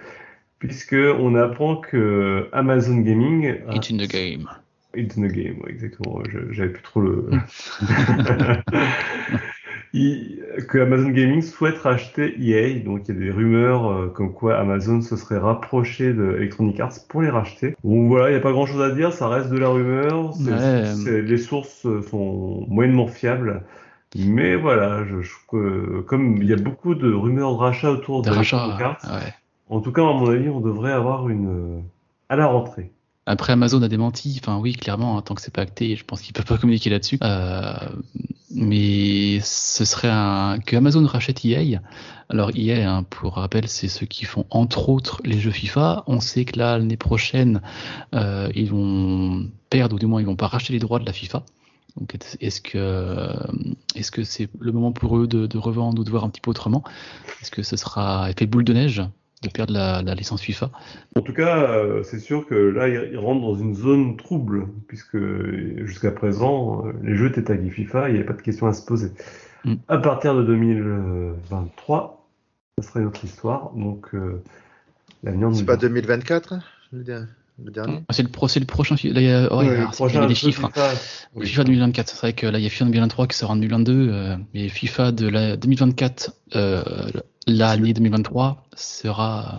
puisque on apprend que Amazon Gaming. It's in the game. It's in the game, exactement. J'avais plus trop le. [LAUGHS] [LAUGHS] que Amazon Gaming souhaite racheter EA. Donc il y a des rumeurs euh, comme quoi Amazon se serait rapproché de Electronic Arts pour les racheter. Bon voilà, il n'y a pas grand chose à dire, ça reste de la rumeur. les sources sont moyennement fiables. Mais voilà, je, je, comme il y a beaucoup de rumeurs de rachat autour de, Electronic Arts, en tout cas, à mon avis, on devrait avoir une à la rentrée. Après, Amazon a démenti. Enfin, oui, clairement, hein, tant que c'est pas acté, je pense qu'ils peuvent pas communiquer là-dessus. Euh, mais ce serait un que Amazon rachète EA. Alors EA, hein, pour rappel, c'est ceux qui font entre autres les jeux FIFA. On sait que là, l'année prochaine, euh, ils vont perdre ou du moins ils vont pas racheter les droits de la FIFA. Donc est-ce que est-ce que c'est le moment pour eux de, de, revendre ou de voir un petit peu autrement? Est-ce que ce sera effet boule de neige? De perdre la, la, licence FIFA. En tout cas, euh, c'est sûr que là, ils rentrent dans une zone trouble, puisque jusqu'à présent, euh, les jeux étaient tagués FIFA, il n'y avait pas de question à se poser. Mm. À partir de 2023, ça sera une autre histoire. Donc, euh, l'avenir. C'est pas 2024 le dernier? C'est le, pro, le prochain. Là, il y a, oh, il y a des chiffres. FIFA, oui. FIFA 2024. C'est vrai que là, il y a FIFA 2023 qui sera en 2022. Euh, mais FIFA de la 2024, euh, l'année 2023 sera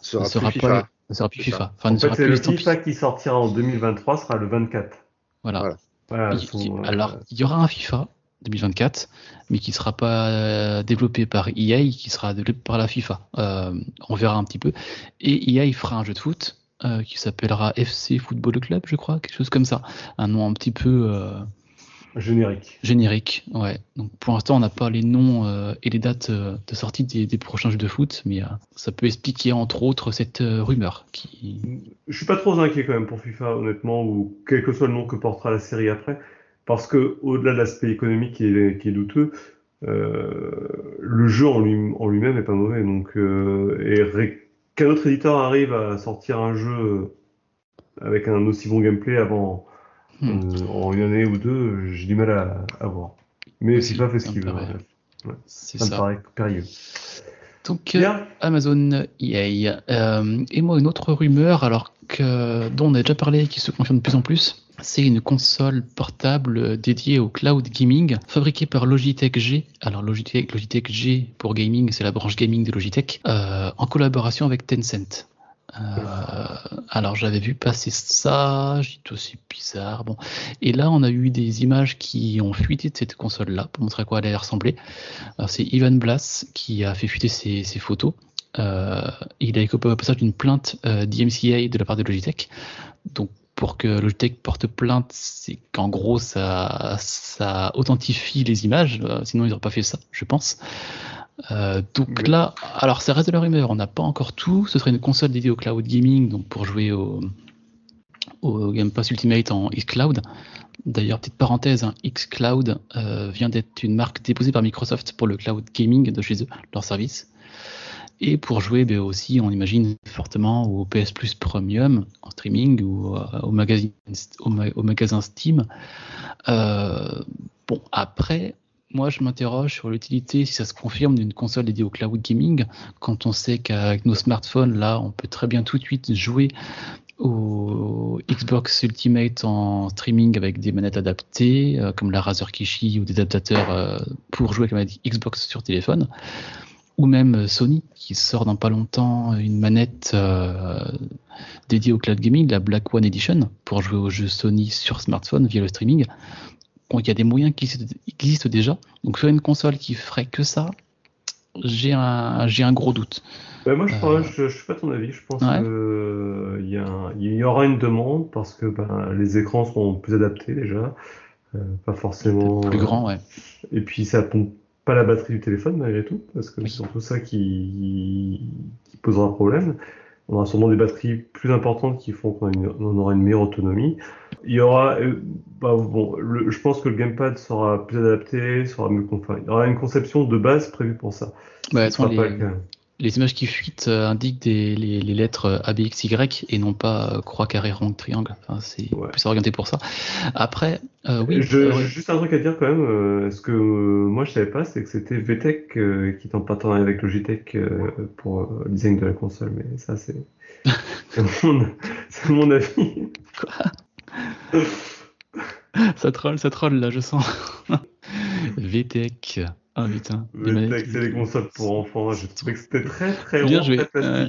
sera, sera plus pas FIFA. sera plus FIFA. Enfin, en fait, le FIFA qui sortira en 2023 sera le 24. Voilà. voilà. Euh, alors, il y aura un FIFA 2024, mais qui ne sera pas euh, développé par EA, qui sera développé par la FIFA. Euh, on verra un petit peu. Et EA fera un jeu de foot euh, qui s'appellera FC Football Club, je crois, quelque chose comme ça. Un nom un petit peu euh, Générique. Générique, ouais. Donc pour l'instant, on n'a pas les noms euh, et les dates euh, de sortie des, des, prochains jeux de foot, mais euh, ça peut expliquer entre autres cette rumeur. Qui... Je suis pas trop inquiet quand même pour FIFA, honnêtement, ou quel que soit le nom que portera la série après, parce que au-delà de l'aspect économique qui est, qui est douteux, le jeu en lui-même en est pas mauvais. Donc, et qu'un autre éditeur arrive à sortir un jeu avec un aussi bon gameplay avant Hmm. Euh, en une année ou deux, j'ai du mal à, à voir. Mais c'est pas fait ce qu'il veut. Ouais. Ça, ça, me paraît périlleux. Donc euh, Amazon EA. Euh, et moi une autre rumeur, alors que dont on a déjà parlé, qui se confirme de plus en plus, c'est une console portable dédiée au cloud gaming, fabriquée par Logitech G. Alors Logitech, Logitech G pour gaming, c'est la branche gaming de Logitech, euh, en collaboration avec Tencent. Euh, alors j'avais vu passer ça, j'ai dit aussi bizarre. Bon, et là on a eu des images qui ont fuité de cette console-là pour montrer à quoi elle allait ressembler. C'est Ivan Blas qui a fait fuiter ces, ces photos. Euh, il a écopé au passage d'une plainte euh, d'IMCA de la part de Logitech. Donc pour que Logitech porte plainte, c'est qu'en gros ça, ça authentifie les images. Euh, sinon ils n'auraient pas fait ça, je pense. Euh, donc là, alors ça reste de la rumeur, on n'a pas encore tout. Ce serait une console dédiée au cloud gaming, donc pour jouer au, au Game Pass Ultimate en xCloud. D'ailleurs, petite parenthèse, hein, xCloud euh, vient d'être une marque déposée par Microsoft pour le cloud gaming de chez eux, leur service. Et pour jouer ben, aussi, on imagine fortement au PS Plus Premium en streaming ou euh, au, magasin, au, magasin Steam. Bon, après, moi, je m'interroge sur l'utilité, si ça se confirme, d'une console dédiée au cloud gaming, quand on sait qu'avec nos smartphones, là, on peut très bien tout de suite jouer au Xbox Ultimate en streaming avec des manettes adaptées, euh, comme la Razer Kishi ou des adaptateurs euh, pour jouer avec la Xbox sur téléphone, ou même euh, Sony qui sort dans pas longtemps une manette dédiée au cloud gaming, la Black One Edition, pour jouer aux jeux Sony sur smartphone via le streaming. Il y a des moyens qui existent déjà. Donc sur une console qui ferait que ça, j'ai un, j'ai un gros doute. Bah, moi, je, euh... je, je, suis pas ton avis. Je pense ouais. qu'il euh, y, a, y aura une demande parce que ben, les écrans seront plus adaptés déjà. Euh, pas forcément. Plus grand, ouais. Et puis ça pompe pas la batterie du téléphone malgré tout, parce que oui. c'est surtout ça qui, qui posera problème. On aura sûrement des batteries plus importantes qui font qu'on on aura une meilleure autonomie. Il y aura, euh, bah, bon, le, je pense que le gamepad sera plus adapté, sera mieux enfin, Il y aura une conception de base prévue pour ça. Bah, les, que... les, images qui fuitent euh, indiquent des, les, les, lettres ABXY et non pas euh, croix, carré, rond, triangle. Enfin, c'est ouais. plus orienté pour ça. Après, euh, oui. Je, juste un truc à dire quand même. ce que moi je savais pas, c'est que c'était VTech qui est en partenariat avec Logitech pour le design de la console. Mais ça, c'est [LAUGHS] mon, mon avis. Quoi? Ça troll, ça troll là, je sens. [LAUGHS] VTech. Ah putain. VTech, c'est les consoles pour enfants. Je trouvais que c'était très très Bien joué. Euh,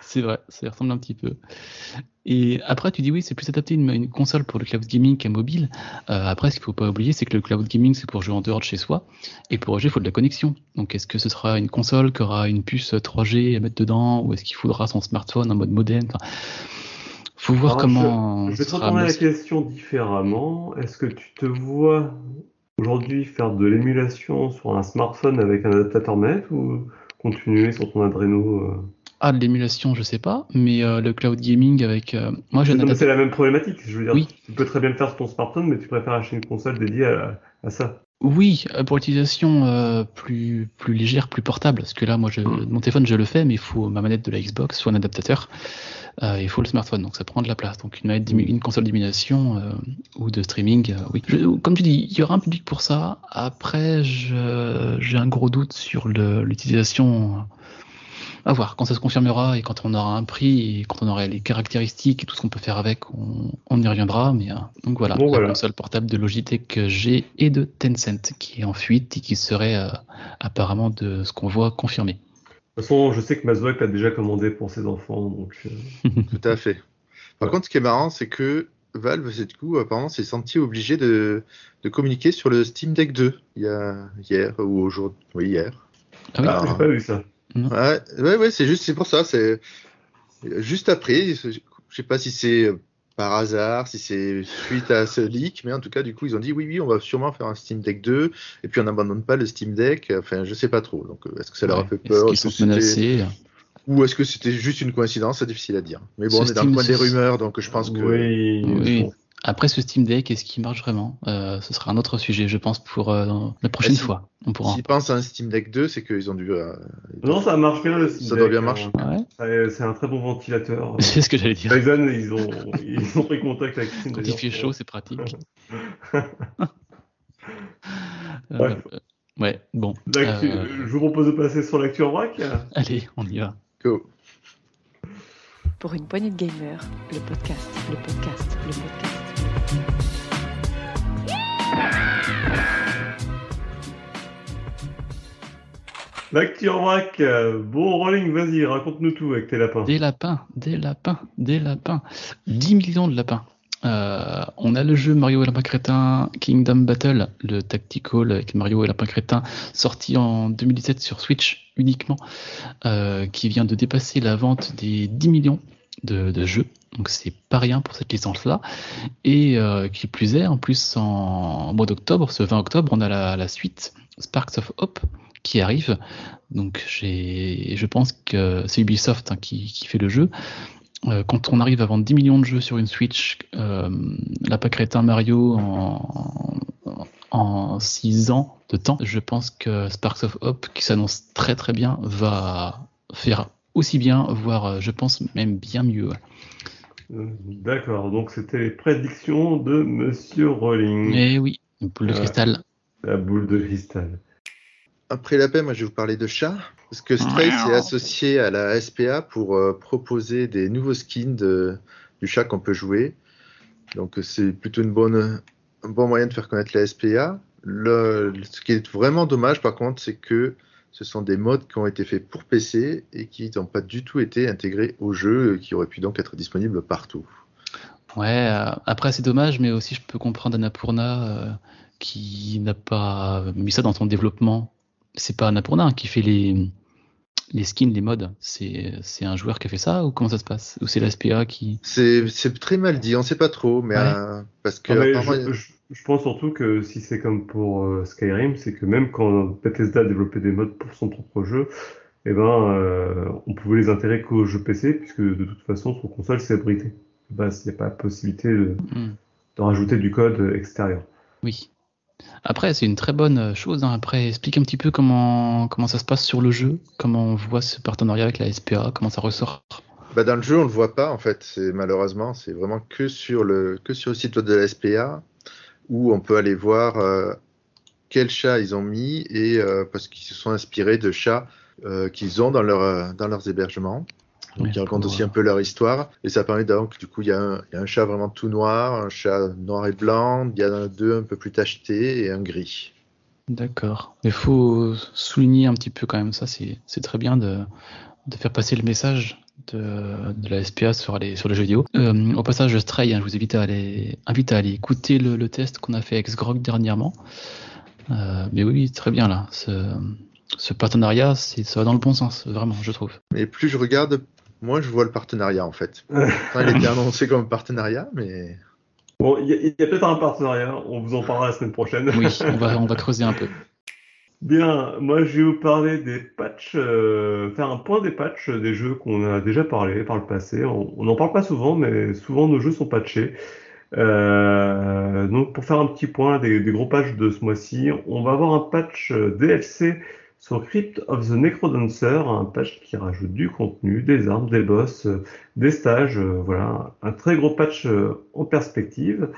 c'est vrai, ça ressemble un petit peu. Et après, tu dis oui, c'est plus adapté une, une, console pour le cloud gaming qu'un mobile. Euh, après, ce qu'il faut pas oublier, c'est que le cloud gaming, c'est pour jouer en dehors de chez soi. Et pour jouer, il faut de la connexion. Donc, est-ce que ce sera une console qui aura une puce 3G à mettre dedans, ou est-ce qu'il faudra son smartphone en mode modem enfin, faut voir Alors, comment. Je, je vais te retourner la question différemment. Est-ce que tu te vois aujourd'hui faire de l'émulation sur un smartphone avec un adaptateur manette ou continuer sur ton Adreno euh... Ah, de l'émulation, je sais pas, mais euh, le cloud gaming avec. Euh, moi, j'ai C'est la même problématique. Je veux dire, oui. tu peux très bien le faire sur ton smartphone, mais tu préfères acheter une console dédiée à, à ça. Oui, pour l'utilisation euh, plus plus légère, plus portable. Parce que là, moi, je, mmh. mon téléphone, je le fais, mais il faut ma manette de la Xbox, soit un adaptateur. Euh, il faut le smartphone, donc ça prend de la place. Donc une, manette, une console d'émulation euh, ou de streaming, euh, oui. Je, comme tu dis, il y aura un public pour ça. Après, j'ai un gros doute sur l'utilisation. À voir, quand ça se confirmera et quand on aura un prix et quand on aura les caractéristiques et tout ce qu'on peut faire avec, on, on y reviendra. Mais donc voilà, bon, la voilà. console portable de Logitech G et de Tencent qui est en fuite et qui serait apparemment de ce qu'on voit confirmé. De toute façon, je sais que Mazouak l'a déjà commandé pour ses enfants. Donc, euh... [LAUGHS] Tout à fait. Par ouais. contre, ce qui est marrant, c'est que Valve, du coup, apparemment, s'est senti obligé de, de, communiquer sur le Steam Deck 2 il y a, hier ou aujourd'hui. Oui, hier. Ah oui, Alors, j'ai pas vu ça. Ouais, ouais, ouais c'est juste, c'est pour ça. C'est juste après. Je sais pas si c'est par hasard, si c'est suite à ce leak, mais en tout cas, du coup, ils ont dit oui, oui, on va sûrement faire un Steam Deck 2, et puis on n'abandonne pas le Steam Deck. Enfin, je sais pas trop. Donc, est-ce que ça leur a fait peur Est-ce qu'ils sont menacés Ou est-ce que c'était juste une coïncidence C'est difficile à dire. Mais bon, ce on est Steam dans le point des rumeurs, donc je pense que. Oui, oui. Après ce Steam Deck, est-ce qu'il marche vraiment? Euh, Ce sera un autre sujet, je pense, pour euh, la prochaine si, fois. On pourra. S'ils pensent à un Steam Deck 2, c'est qu'ils ont dû. Euh, non, ça marche bien le Steam ça Deck. doit bien marcher. Ouais. C'est un très bon ventilateur. [LAUGHS] c'est ce que j'allais dire. Dyson, ils ont, ils ont pris contact avec Steam Quand il fait chaud, c'est pratique. [LAUGHS] ouais. ouais, bon. Je vous propose de passer sur l'actu en vrac. Allez, on y va. Go. Pour une poignée de gamers, le podcast, le podcast, le podcast. L'actu en vrac, bon rolling, vas-y, raconte-nous tout avec tes lapins. Des lapins, des lapins, des lapins. 10 millions de lapins. Euh, on a le jeu Mario et Lapin Crétin Kingdom Battle, le tactical avec Mario et Lapin Crétin, sorti en 2017 sur Switch uniquement, euh, qui vient de dépasser la vente des 10 millions de, jeux. Donc c'est pas rien pour cette licence-là. Et euh, qui plus est, en plus en mois d'octobre, ce 20 octobre, on a la suite Sparks of Hope qui arrive. Donc je pense que c'est Ubisoft hein, qui, qui, fait le jeu. Euh, quand on arrive à vendre 10 millions de jeux sur une Switch, euh, la Crétin Mario en, en 6 ans de temps, je pense que Sparks of Hope, qui s'annonce très très bien, va faire aussi bien, voire je pense même bien mieux. D'accord, donc c'était les prédictions de Monsieur Rowling. Eh oui, boule de cristal. La boule de cristal. Après la paix, moi je vais vous parler de chat. Parce que Stray s'est associé à la SPA pour euh, proposer des nouveaux skins de, du chat qu'on peut jouer. Donc c'est plutôt une bonne, un bon moyen de faire connaître la SPA. Le, ce qui est vraiment dommage par contre, c'est que ce sont des modes qui ont été faits pour PC et qui n'ont pas du tout été intégrés au jeu, qui auraient pu donc être disponibles partout. Ouais, euh, après c'est dommage, mais aussi je peux comprendre Annapurna euh, qui n'a pas mis ça dans son développement. C'est pas Annapurna qui fait les, les skins, les modes, c'est un joueur qui a fait ça ou comment ça se passe? Ou c'est la SPA qui? C'est très mal dit, on sait pas trop, mais euh, parce que. Ah, je, pense surtout que si c'est comme pour euh, Skyrim, c'est que même quand Bethesda développait des modes pour son propre jeu, eh ben, euh, on pouvait les intégrer qu'au jeu PC, puisque de toute façon, sur console, c'est abrité. Bah, il n'y a pas possibilité de, hmm. de rajouter du code extérieur. Oui. Après, c'est une très bonne chose. Hein. Après, explique un petit peu comment, ça se passe sur le jeu, comment on voit ce partenariat avec la SPA, comment ça ressort. Bah dans le jeu, on le voit pas en fait. Malheureusement, c'est vraiment que sur le que sur site de la SPA où on peut aller voir euh, quels chats ils ont mis et euh, parce qu'ils se sont inspirés de chats euh, qu'ils ont dans leurs hébergements. Donc, ils racontent aussi un peu leur histoire. Et ça permet donc, du coup, il y, a un, chat vraiment tout noir, un chat noir et blanc, il y en a deux un peu plus tachetés et un gris. D'accord. Il faut souligner un petit peu quand même ça, c'est très bien de, faire passer le message de, la SPA sur les, sur les jeux vidéo. Euh, au passage, Stray, hein, je vous invite à aller, invite à aller écouter le, test qu'on a fait avec Sgrog dernièrement. Euh, mais oui, très bien là. Ce, ce partenariat, ça va dans le bon sens, vraiment, je trouve. Et plus je regarde, moi, je vois le partenariat en fait. il était annoncé comme partenariat, mais. Bon, il y a, peut-être un partenariat, on vous en parlera la semaine prochaine. Oui, on va, on va creuser un peu. [LAUGHS] Bien, moi je vais vous parler des patchs, euh, faire un point des patchs des jeux qu'on a déjà parlé par le passé. On n'en parle pas souvent, mais souvent nos jeux sont patchés. Euh, donc pour faire un petit point des, des, gros patchs de ce mois-ci, on va avoir un patch euh, DLC sur Crypt of the Necrodancer, un patch qui rajoute du contenu, des armes, des boss, euh, des stages, euh, voilà, un très gros patch euh, en perspective.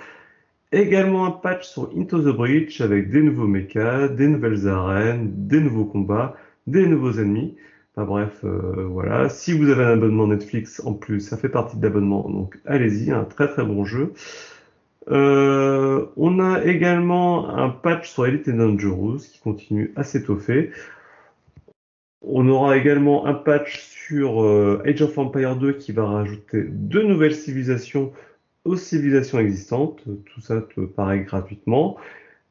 Également un patch sur Into the Breach avec des nouveaux mechas, des nouvelles arènes, des nouveaux combats, des nouveaux ennemis. Enfin bref, voilà. Si vous avez un abonnement Netflix en plus, ça fait partie de l'abonnement, donc allez-y, un très très bon jeu. On a également un patch sur Elite and Dangerous qui continue à s'étoffer. On aura également un patch sur euh, Age of Empire 2 qui va rajouter deux nouvelles civilisations aux civilisations existantes. Tout ça te paraît gratuitement.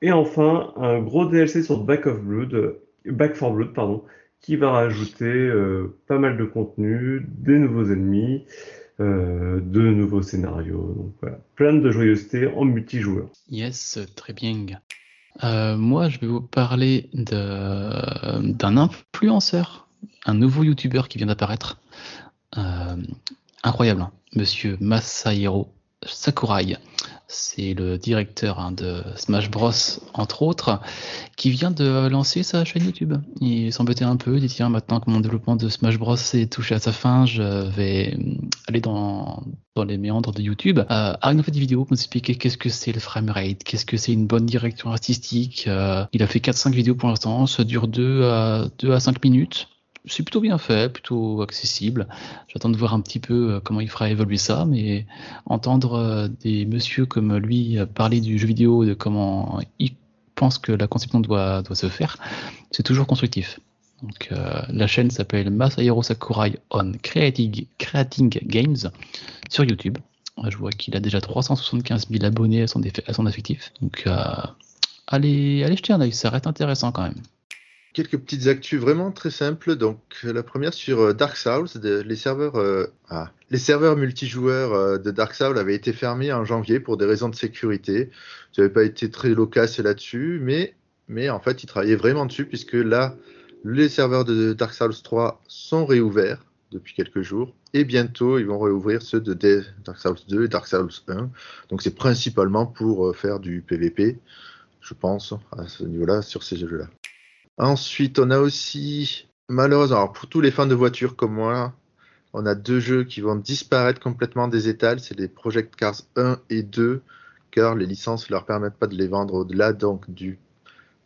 Et enfin, un gros DLC sur Back of Blood, Back for Blood, pardon, qui va rajouter euh, pas mal de contenu, des nouveaux ennemis, euh, de nouveaux scénarios. Donc voilà, plein de joyeuseté en multijoueur. Yes, très bien. Euh, moi, je vais vous parler d'un influenceur, un nouveau YouTuber qui vient d'apparaître. Euh, incroyable, hein. Monsieur Masahiro Sakurai. C'est le directeur hein, de Smash Bros, entre autres, qui vient de lancer sa chaîne YouTube. Il s'embêtait un peu, il dit tiens, maintenant que mon développement de Smash Bros est touché à sa fin, je vais aller dans, dans les méandres de YouTube. Euh, il a fait des vidéos pour nous expliquer qu'est-ce que c'est le framerate, qu'est-ce que c'est une bonne direction artistique. Euh, il a fait 4-5 vidéos pour l'instant, ça dure 2 à, 2 à 5 minutes c'est plutôt bien fait, plutôt accessible. J'attends de voir un petit peu euh, comment il fera évoluer ça, mais entendre euh, des messieurs comme lui parler du jeu vidéo, de comment il pense que la conception doit, se faire, c'est toujours constructif. Donc, euh, la chaîne s'appelle Masahiro Sakurai on Creating, Creating Games sur YouTube. Je vois qu'il a déjà 375 000 abonnés à son, à son affectif. Donc, allez, allez jeter un oeil, ça reste intéressant quand même quelques petites actus vraiment très simples. Donc la première sur euh, Dark Souls, les serveurs, euh, ah, les serveurs multijoueurs euh, de Dark Souls avaient été fermés en janvier pour des raisons de sécurité. Je n'avais pas été très loquace là-dessus, mais mais en fait ils travaillaient vraiment dessus puisque là les serveurs de Dark Souls 3 sont réouverts depuis quelques jours et bientôt ils vont réouvrir ceux de Dark Souls 2 et Dark Souls 1. Donc c'est principalement pour faire du PVP, je pense, à ce niveau-là, sur ces jeux-là. Ensuite, on a aussi, malheureusement, pour tous les fans de voitures comme moi, on a deux jeux qui vont disparaître complètement des étals. C'est les Project Cars 1 et 2, car les licences ne leur permettent pas de les vendre au-delà donc du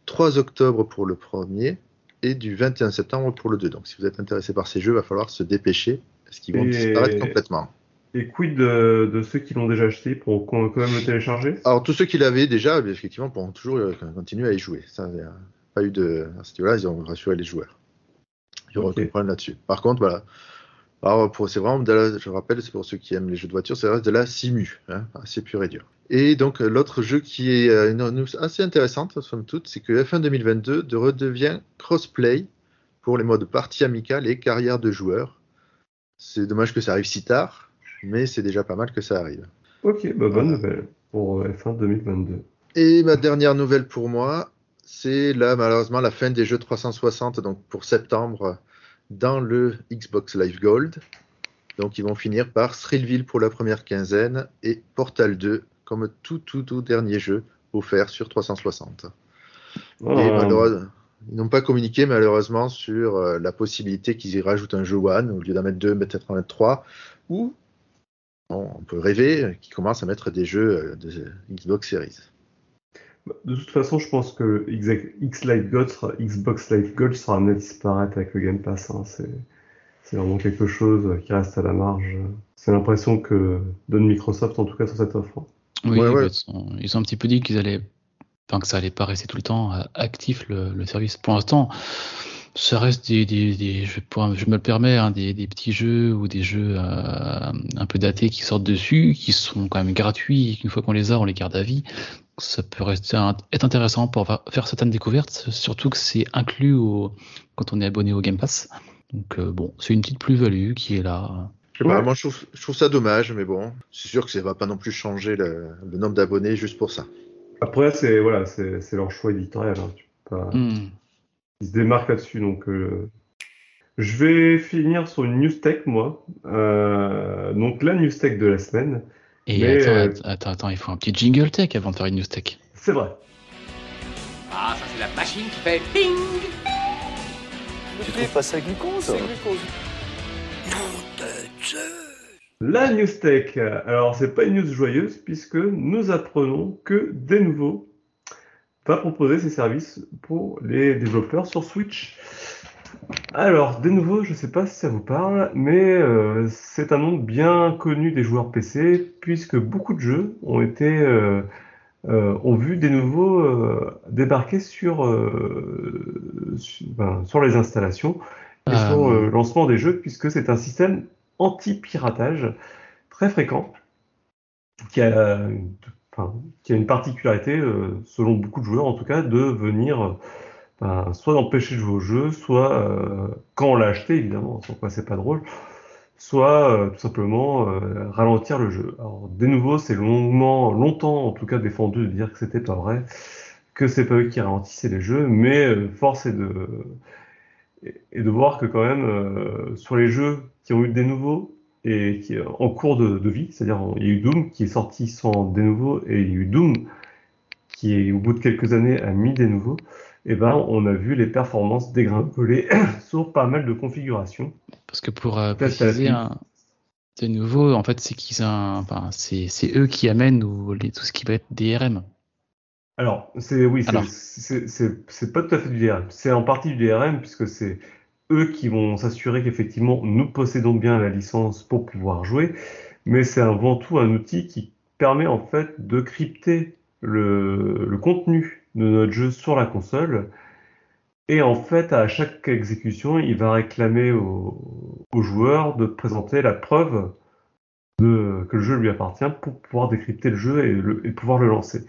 3 octobre pour le premier et du 21 septembre pour le 2. Donc si vous êtes intéressé par ces jeux, il va falloir se dépêcher parce qu'ils vont Et- disparaître complètement. Et quid de, de ceux qui l'ont déjà acheté pour quand même le télécharger? Alors tous ceux qui l'avaient déjà, effectivement, pourront toujours euh, continuer à y jouer. Ça, a pas eu de... À ce niveau-là, ils ont rassuré les joueurs. Il y aura Ok. aucun problème là-dessus. Par contre, voilà. Alors, pour, c'est vraiment, de la- je rappelle, c'est pour ceux qui aiment les jeux de voiture, c'est de la simu, hein, assez pur et dur. Et donc, euh, l'autre jeu qui est euh, assez intéressante, somme toute, c'est que F1 2022 de redevient crossplay pour les modes partie amicale et carrière de joueurs. C'est dommage que ça arrive si tard, mais c'est déjà pas mal que ça arrive. Ok, bah, bonne Voilà. nouvelle pour euh, F1 2022. Et ma dernière nouvelle pour moi, c'est là malheureusement la fin des jeux 360, donc pour septembre, dans le Xbox Live Gold. Donc ils vont finir par Thrillville pour la première quinzaine et Portal 2 comme tout tout tout dernier jeu offert sur 360. Et Ah, malheureusement, ils n'ont pas communiqué malheureusement sur euh, la possibilité qu'ils y rajoutent un jeu One au lieu d'en mettre deux, peut-être en mettre trois, ou on peut rêver qu'ils commencent à mettre des jeux euh, de Xbox Series. Bah, de toute façon, je pense que X, X Live Gold sera- Xbox Live Gold sera amené à disparaître avec le Game Pass. hein. C'est vraiment quelque chose qui reste à la marge. C'est l'impression que donne Microsoft, en tout cas sur cette offre. hein. Oui, Ouais, mais ouais. Ils, ont, ils ont un petit peu dit qu'ils allaient, enfin que ça allait pas rester tout le temps euh, actif le, le service. Pour l'instant, ça reste des, des, des je, pour- je me le permets, hein, des, des petits jeux ou des jeux euh, un peu datés qui sortent dessus, qui sont quand même gratuits et qu'une fois qu'on les a, on les garde à vie. Ça peut rester un- être intéressant pour fa- faire certaines découvertes, surtout que c'est inclus au, quand on est abonné au Game Pass. Donc euh, bon, c'est une petite plus-value qui est là. Je sais pas, Ouais. moi je trouve, je trouve ça dommage, mais bon, c'est sûr que ça va pas non plus changer le, le nombre d'abonnés juste pour ça. Après, c'est voilà, c'est leur choix éditorial. hein. Tu peux pas- Hmm. Ils se démarquent là-dessus. Donc, euh, je vais finir sur une news tech, moi. Euh, donc, la news tech de la semaine. Et Mais, attends, euh, attends, attends, attends, il faut un petit jingle tech avant de faire une news tech. C'est vrai. Ah, ça c'est la machine qui fait ping Tu trouves pas ça glucose C'est glucose. La news tech. Alors, c'est pas une news joyeuse puisque nous apprenons que Denuvo va proposer ses services pour les développeurs sur Switch. Alors, Denuvo, je sais pas si ça vous parle, mais euh, c'est un nom bien connu des joueurs PC puisque beaucoup de jeux ont été euh, euh, ont vu des nouveaux débarquer sur, sur, ben, sur les installations et Euh, sur le lancement des jeux, puisque c'est un système anti-piratage très fréquent qui a, une- qui a une particularité, euh, selon beaucoup de joueurs en tout cas, de venir ben, soit d'empêcher de jouer au jeu, soit euh, quand on l'a acheté évidemment, sans quoi c'est pas drôle, soit euh, tout simplement ralentir le jeu. Alors, de nouveau, c'est longuement, longtemps en tout cas défendu de dire que c'était pas vrai, que c'est pas eux qui ralentissaient les jeux, mais force est de voir que quand même sur les jeux qui ont eu des nouveaux et qui en cours de, de vie, c'est-à-dire il y a eu Doom qui est sorti sans des nouveaux et il y a eu Doom qui est au bout de quelques années a mis des nouveaux, et ben on a vu les performances dégringoler [COUGHS] sur pas mal de configurations. Parce que pour euh, préciser, un, de nouveau, en fait, c'est qu'ils enfin, c'est eux qui amènent ou, les- tout ce qui va être DRM. Alors, c'est oui, c'est pas tout à fait du DRM. C'est en partie du DRM puisque c'est eux qui vont s'assurer qu'effectivement nous possédons bien la licence pour pouvoir jouer, mais c'est avant tout un outil qui permet en fait de crypter le, contenu de notre jeu sur la console. Et en fait, à chaque exécution, il va réclamer au, au joueur de présenter la preuve de, que le jeu lui appartient pour pouvoir décrypter le jeu et, le- et pouvoir le lancer.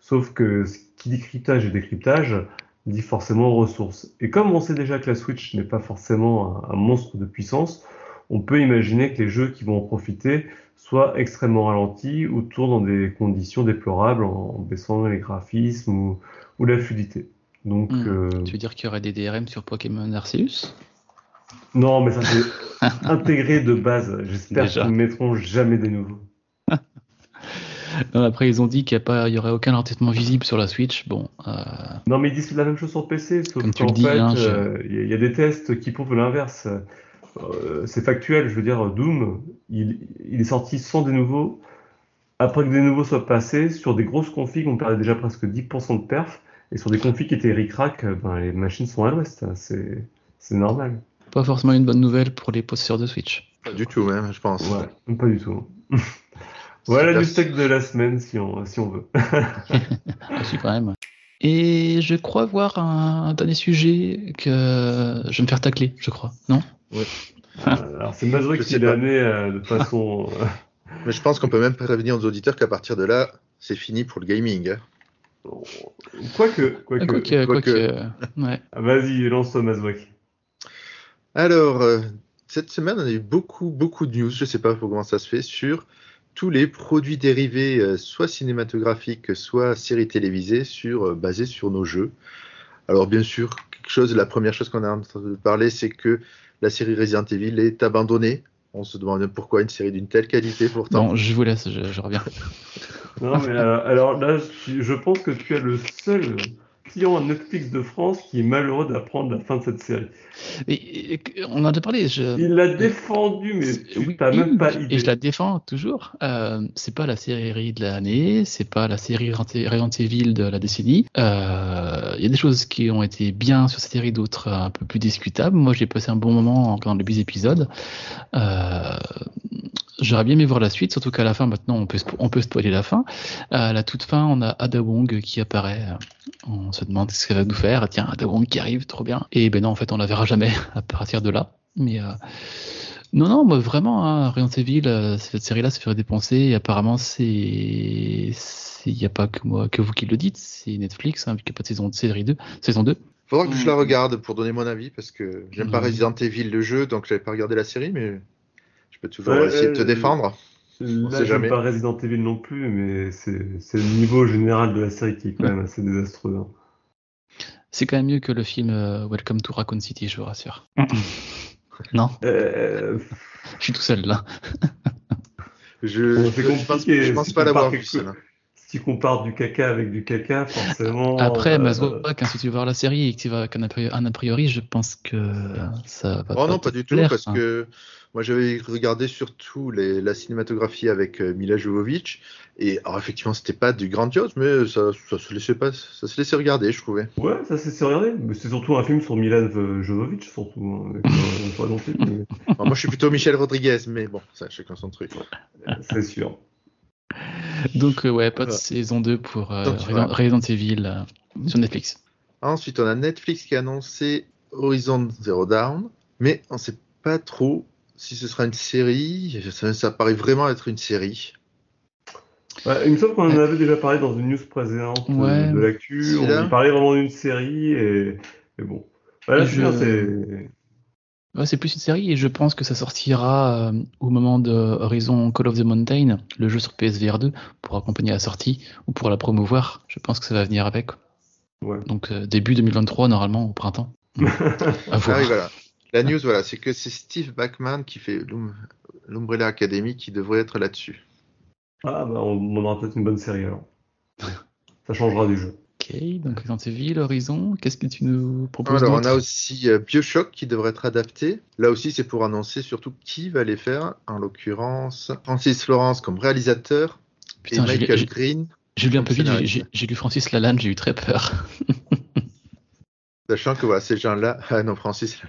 Sauf que ce qui dit cryptage et décryptage dit forcément ressources. Et comme on sait déjà que la Switch n'est pas forcément un, un monstre de puissance, on peut imaginer que les jeux qui vont en profiter soient extrêmement ralentis ou tournent dans des conditions déplorables en, en baissant les graphismes ou, ou la fluidité. Donc, Hmm. euh, Tu veux dire qu'il y aurait des DRM sur Pokémon Arceus? Non, mais ça c'est [LAUGHS] intégré de base. J'espère qu'ils ne mettront jamais des nouveaux. [LAUGHS] Non, Après, ils ont dit qu'il n'y aurait aucun entêtement visible sur la Switch. Bon, euh, Non, mais ils disent la même chose sur PC, sauf Comme tu qu'en le dis, fait, hein, je- euh, il y, a- des tests qui prouvent l'inverse. Euh, c'est factuel, je veux dire, Doom, il, il est sorti sans des nouveaux. Après que des nouveaux soient passés, sur des grosses configs, on perdait déjà presque 10% de perf. Et sur des configs qui étaient ric-rac, euh, ben, les machines sont à l'ouest. hein, C'est c'est normal. Pas forcément une bonne nouvelle pour les possesseurs de Switch. Pas du tout, même, je pense. Ouais, pas du tout. [LAUGHS] voilà du stock de la semaine si on, si on veut. [LAUGHS] Aussi quand même. Et je crois voir un, un dernier sujet que je vais me faire tacler, je crois. Non Alors c'est Mazouek Je qui l'a amené euh, de façon. [LAUGHS] euh, Mais je pense qu'on peut même prévenir aux auditeurs qu'à partir de là, c'est fini pour le gaming. hein. Quoique, quoique. Quoique, quoique. Ouais. Ah, Vas-y, lance-toi Mazouek. Alors, euh, cette semaine, on a eu beaucoup, beaucoup de news, je sais pas comment ça se fait, sur tous les produits dérivés, euh, soit cinématographiques, soit séries télévisées, sur, euh, basés sur nos jeux. Alors, bien sûr, quelque chose, la première chose qu'on a entendu parler, c'est que la série Resident Evil est abandonnée. On se demande pourquoi une série d'une telle qualité pourtant. Bon, je vous laisse, je, je reviens. Non, mais euh, alors là, je je pense que tu es le seul client Netflix de France qui est malheureux d'apprendre la fin de cette série. Et, et- on en a déjà parlé. Je... Il l'a défendu, mais tu Oui, n'as même pas et idée. je la défends toujours. Euh, c'est pas la série de l'année, c'est pas la série Resident Evil de la décennie. Euh, Il y a des choses qui ont été bien sur cette série, d'autres un peu plus discutables. Moi, j'ai passé un bon moment en regardant les 8 épisodes. Euh, J'aurais bien aimé voir la suite, surtout qu'à la fin, maintenant, on peut, on peut spoiler la fin. À la toute fin, on a Ada Wong qui apparaît. On se demande ce qu'elle va nous faire. Tiens, Ada Wong qui arrive, trop bien. Et ben non, en fait, on la verra jamais [LAUGHS] à partir de là. Mais euh, non, non, moi vraiment, hein, Resident Evil, euh, cette série-là se ferait dépenser. Et apparemment, c'est, il n'y a pas que moi, que vous qui le dites, c'est Netflix, hein, vu qu'il n'y a pas de saison de série 2, saison 2. Faudra que je la regarde pour donner mon avis parce que j'aime pas Mhm. Resident Evil le jeu, donc j'avais pas regardé la série, mais je peux toujours Ouais, essayer de te euh, défendre. Là, j'aime jamais. pas Resident Evil non plus, mais c'est le niveau général de la série qui est quand même assez désastreux. hein. C'est quand même mieux que le film euh, Welcome to Raccoon City, je vous rassure. [LAUGHS] non, Euh, [LAUGHS] je suis tout seul là. [LAUGHS] Je, Bon, je pense, je pense si pas tu l'avoir vu quelque- celle-là. si tu compares du caca avec du caca, forcément. Après, euh, Mazouak, hein, si tu vas voir la série et que tu vas qu'un a priori- un a priori, je pense que ça va Oh non, te pas du tout, parce hein. que moi j'avais regardé surtout les, la cinématographie avec euh, Mila Jovovich, et alors, effectivement c'était pas du grandiose, mais ça, ça se laissait pas, ça se laissait regarder, je trouvais. Ouais, ça c'est c'est regardé, mais c'est surtout un film sur Milan V- Jovovich, surtout. hein, avec, euh, mais [LAUGHS] Alors, moi je suis plutôt Michel Rodriguez, mais bon, ça chacun son truc. c'est sûr. Donc, euh, ouais, pas de Voilà. saison 2 pour euh, Donc, Resident, voilà. Resident Evil euh, sur Netflix. Ensuite, on a Netflix qui a annoncé Horizon Zero Dawn, mais on sait pas trop si ce sera une série. Ça, ça paraît vraiment être une série. Ouais, il me semble qu'on en avait déjà parlé dans une news précédente euh, Ouais. de l'actu. On parlait vraiment d'une série et, et bon. Voilà, Et c'est je- bien, c'est. Ouais, c'est plus une série et je pense que ça sortira euh, au moment de Horizon Call of the Mountain, le jeu sur PSVR 2, pour accompagner la sortie ou pour la promouvoir. Je pense que ça va venir avec. Ouais. Donc euh, début 2023 normalement au printemps. [LAUGHS] À Ah voir. oui, voilà. La news, voilà, c'est que c'est Steve Bachman qui fait l'Um- l'Umbrella Academy qui devrait être là-dessus. Ah, bah, on, on aura peut-être une bonne série alors. Ça changera du jeu. Ok, donc Resident Evil, Horizon, qu'est-ce que tu nous proposes Alors, on a aussi euh, Bioshock qui devrait être adapté. Là aussi, c'est pour annoncer surtout qui va les faire. En l'occurrence, Francis Florence comme réalisateur Putain, et Michael j'ai- Green, J'ai lu un peu vite, j'ai lu Francis Lalanne, j'ai eu très peur. [LAUGHS] sachant que voilà, ces gens-là. [LAUGHS] Ah non, Francis.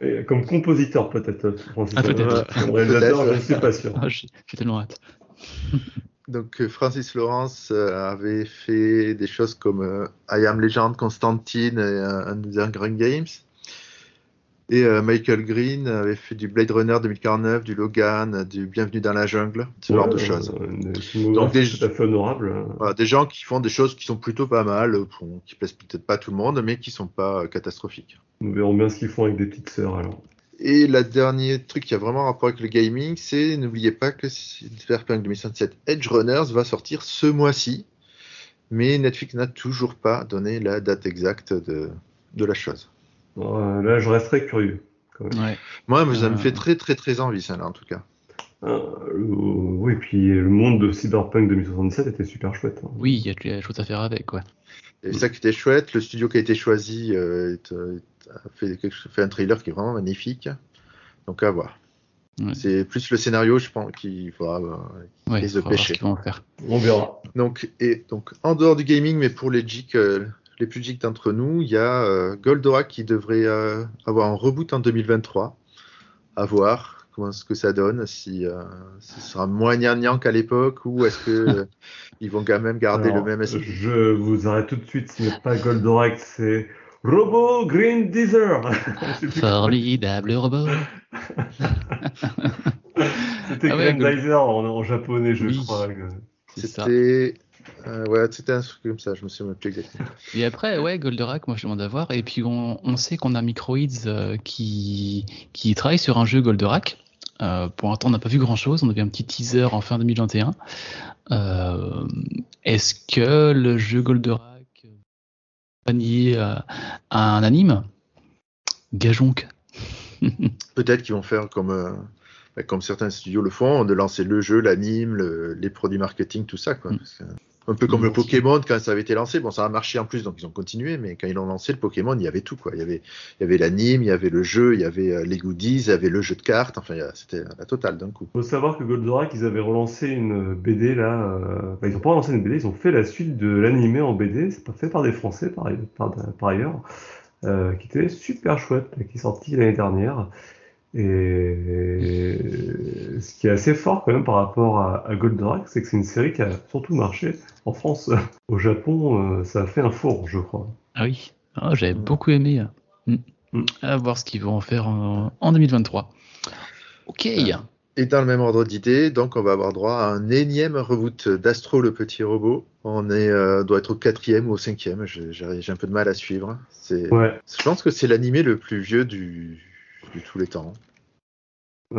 Et comme compositeur peut-être, Francis. Ah, peut-être. Euh, réalisateur, je ne suis pas sûr. Ah, j'ai tellement hâte. [LAUGHS] Donc, euh, Francis Lawrence euh, avait fait des choses comme euh, I Am Legend, Constantine et euh, Underground Games. Et euh, Michael Green avait fait du Blade Runner 2049, du Logan, du Bienvenue dans la jungle, ce genre de choses. euh, filmographie Donc, des- tout à fait honorable. hein. Voilà, des gens qui font des choses qui sont plutôt pas mal, euh, bon, qui plaisent peut-être pas à tout le monde, mais qui sont pas euh, catastrophiques. Nous verrons bien ce qu'ils font avec des petites sœurs alors. Et le dernier truc qui a vraiment rapport avec le gaming, c'est n'oubliez pas que Cyberpunk 2077 Edge Runners va sortir ce mois-ci, mais Netflix n'a toujours pas donné la date exacte de, de la chose. Euh, là, je resterai curieux. Quand même. Ouais. Moi, ça me Euh. fait très très très envie, ça là en tout cas. Euh, oui, puis le monde de Cyberpunk 2077 était super chouette. hein. Oui, il y a des choses à faire avec, ouais. Et ça qui était chouette, le studio qui a été choisi euh, est, a fait, un trailer qui est vraiment magnifique. Donc à voir. Ouais. C'est plus le scénario, je pense, qu'il faudra euh, Ouais, les faut voir ce pêcher. qu'ils vont en faire. On verra. Donc, et donc, en dehors du gaming, mais pour les geeks, euh, les plus geeks d'entre nous, il y a euh, Goldorak qui devrait euh, avoir un reboot en 2023. À voir comment ce que ça donne, si euh, ce sera moins gnangnan qu'à l'époque ou est-ce que [LAUGHS] euh, ils vont quand même garder Alors, le même esprit. Je vous arrête tout de suite, ce n'est pas Goldorak, c'est Robo Green Deezer. [LAUGHS] Formidable robot. [LAUGHS] C'était Ah ouais, Gold- Grandizer en, en japonais, je Oui. crois. C'est ça. C'était euh, ouais, c'était un truc comme ça, je me souviens plus exactement. Et après, ouais, Goldorak, moi je demande à voir. Et puis on, on sait qu'on a Microids euh, qui, qui travaille sur un jeu Goldorak. Euh, pour l'instant, on n'a pas vu grand chose. On avait un petit teaser en fin 2021. Euh, Est-ce que le jeu Goldorak va nier euh, à un anime? Gageons [LAUGHS] que. Peut-être qu'ils vont faire comme, bah, comme certains studios le font, de lancer le jeu, l'anime, le- les produits marketing, tout ça. Quoi. Mm. Un peu comme Mm. le Pokémon quand ça avait été lancé. Bon, ça a marché en plus, donc ils ont continué, mais quand ils l'ont lancé, le Pokémon, il y avait tout. Quoi. Il, y avait, il y avait l'anime, il y avait le jeu, il y avait euh, les goodies, il y avait le jeu de cartes. Enfin, il c'était la totale d'un coup. faut savoir que Goldorak, ils avaient relancé une BD là. euh, enfin, ils n'ont pas relancé une BD, ils ont fait la suite de l'animé en BD. C'est pas fait par des Français par, par, par ailleurs, euh, qui était super chouette, qui est sorti l'année dernière. Et ce qui est assez fort quand même par rapport à, à Goldorak, c'est que c'est une série qui a surtout marché en France. Au Japon, euh, ça a fait un four, je crois. Ah oui, Ah, j'avais beaucoup aimé. Mm. Mm. À voir ce qu'ils vont en faire en, en 2023. Ok. Et dans le même ordre d'idée, donc on va avoir droit à un énième reboot d'Astro le petit robot. On est, euh, doit être au quatrième ou au cinquième. J'ai un peu de mal à suivre. Ouais, je pense que c'est l'animé le plus vieux du, de tous les temps.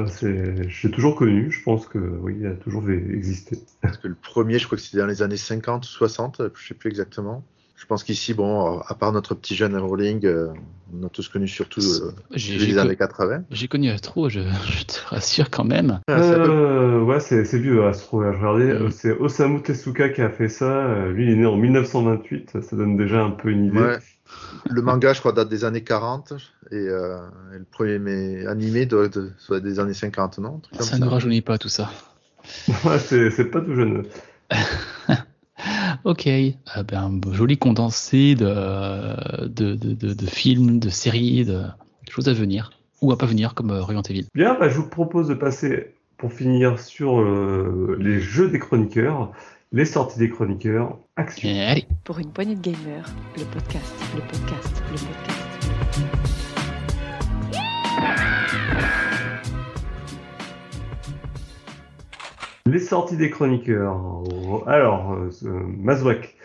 c'est, j'ai toujours connu. Je pense que oui, il a toujours existé. [LAUGHS] Parce que le premier, je crois que c'était dans les années 50 ou 60, je sais plus exactement. Je pense qu'ici, bon, à part notre petit jeune Rowling, euh, on a tous connu surtout euh, co- années 80. j'ai connu Astro, je, [LAUGHS] je te rassure quand même. Ah, Euh, ouais, c'est, vieux Astro. Je regardais, Mm. euh, c'est Osamu Tezuka qui a fait ça. Euh, Lui, il est né en 1928. Ça donne déjà un peu une idée. Ouais. Le manga, je crois, date des années 40 et, euh, et le premier mais, animé doit être soit des années 50, non? Un truc comme Ça ne rajeunit pas tout ça. [LAUGHS] Ouais, c'est, pas tout jeune. [LAUGHS] Ok, Ah ben, un joli condensé de, de, de, de, de films, de séries, de choses à venir. Ou à pas venir, comme euh, Resident Evil. Bien, bah, je vous propose de passer, pour finir, sur euh, les jeux des chroniqueurs, les sorties des chroniqueurs. Action. Et allez, Pour une poignée de gamers, le podcast, le podcast, le podcast. Les sorties des chroniqueurs. Alors, euh, Mazouak,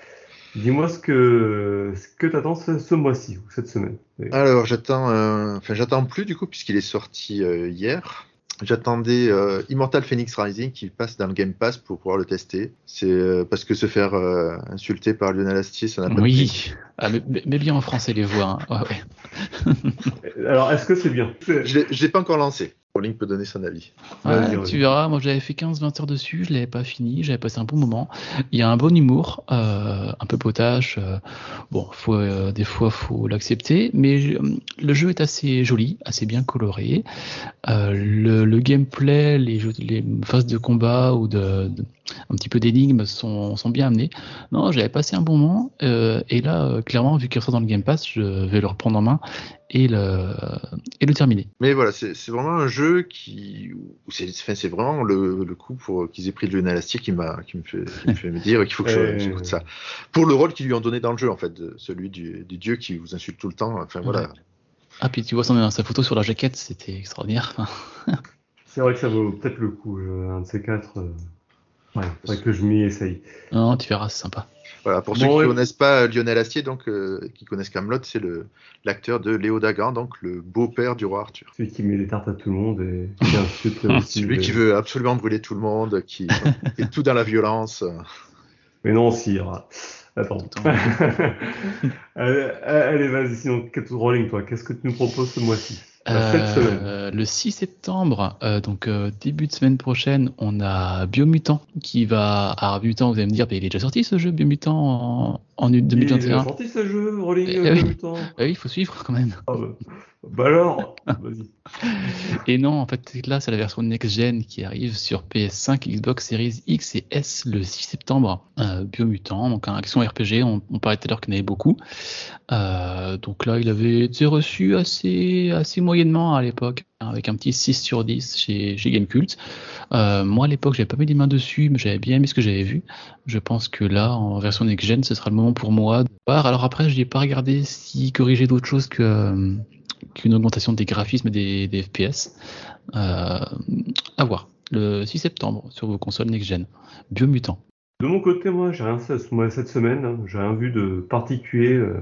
dis-moi ce que, ce que tu attends ce, ce mois-ci ou cette semaine. Alors, j'attends, euh, enfin, j'attends plus du coup, puisqu'il est sorti euh, hier. J'attendais euh, Immortal Phoenix Rising qui passe dans le Game Pass pour pouvoir le tester. C'est euh, parce que se faire euh, insulter par Lionel Astier, ça n'a pas de oui. Ah, mais, mais- bien en français les voix. hein. Ouais, ouais. [LAUGHS] Alors, est-ce que c'est bien? Je je l'ai pas encore lancé. Rowling peut donner son avis. Ouais, tu verras, moi j'avais fait 15-20 heures dessus, je l'avais pas fini, j'avais passé un bon moment. Il y a un bon humour, euh, un peu potache. euh, bon, faut, euh, des fois faut l'accepter, mais le jeu est assez joli, assez bien coloré. Euh, le, le gameplay, les, jeux, les phases de combat ou de, de- un petit peu d'énigmes sont, sont bien amenés. Non, j'avais passé un bon moment, euh, et là, euh, clairement, vu qu'il ressort dans le Game Pass, je vais le reprendre en main et le, et le terminer. Mais voilà, c'est vraiment un jeu qui, c'est enfin, c'est vraiment le, le coup pour qu'ils aient pris de Lionel Astier qui m'a, qui me fait, qui me fait me dire qu'il faut que je- Euh. j'écoute ça. Pour le rôle qu'ils lui ont donné dans le jeu, en fait, de- celui du, du dieu qui vous insulte tout le temps. Enfin voilà. Ah, puis tu vois son, sa photo sur la jaquette, c'était extraordinaire. [LAUGHS] C'est vrai que ça vaut peut-être le coup, euh, un de ces quatre. Euh, Ouais, faudrait que je m'y essaye. non, tu verras, c'est sympa. Voilà, pour Bon, ceux qui ouais. ne connaissent pas Lionel Astier, donc euh, qui connaissent Camelot, c'est le l'acteur de Léo Dagan, donc le beau-père du roi Arthur. Celui qui met des tartes à tout le monde et qui insulte [LAUGHS] aussi. Celui les- qui veut absolument brûler tout le monde, qui est tout dans la violence. [LAUGHS] Mais non, sire. Attends. Attends. allez, [LAUGHS] allez, vas-y, sinon, qu'est-ce- Rolling, toi, qu'est-ce que tu nous proposes ce mois-ci? Euh, le 6 septembre, euh, donc euh, début de semaine prochaine, on a Biomutant qui va. Alors, Biomutant, vous allez me dire, bah, il est déjà sorti ce jeu, Biomutant en, en Il est 2021. sorti ce jeu, Rolling Eh euh, oui. Mutant Ah oui, il faut suivre quand même. Ah, bah, bah alors, [LAUGHS] vas-y. Et non, en fait, là, c'est la version next-gen qui arrive sur PS5, Xbox Series X et S le 6 septembre. Euh, Biomutant, donc un action RPG, on, on parlait tout à l'heure qu'il y en avait beaucoup. Euh, donc là, il avait été reçu assez, assez moyennement à l'époque, avec un petit 6 sur 10 chez, Gamecult. Euh, moi, à l'époque, j'avais pas mis les mains dessus, mais j'avais bien aimé ce que j'avais vu. Je pense que là, en version next-gen, ce sera le moment pour moi de voir. Alors après, je n'ai pas regardé s'il corrigeait d'autres choses que... euh, qu'une augmentation des graphismes et des, FPS. Euh, à voir. Le 6 septembre sur vos consoles next-gen. Biomutant. De mon côté, moi, j'ai rien cette semaine. hein, j'ai rien vu de particulier, euh,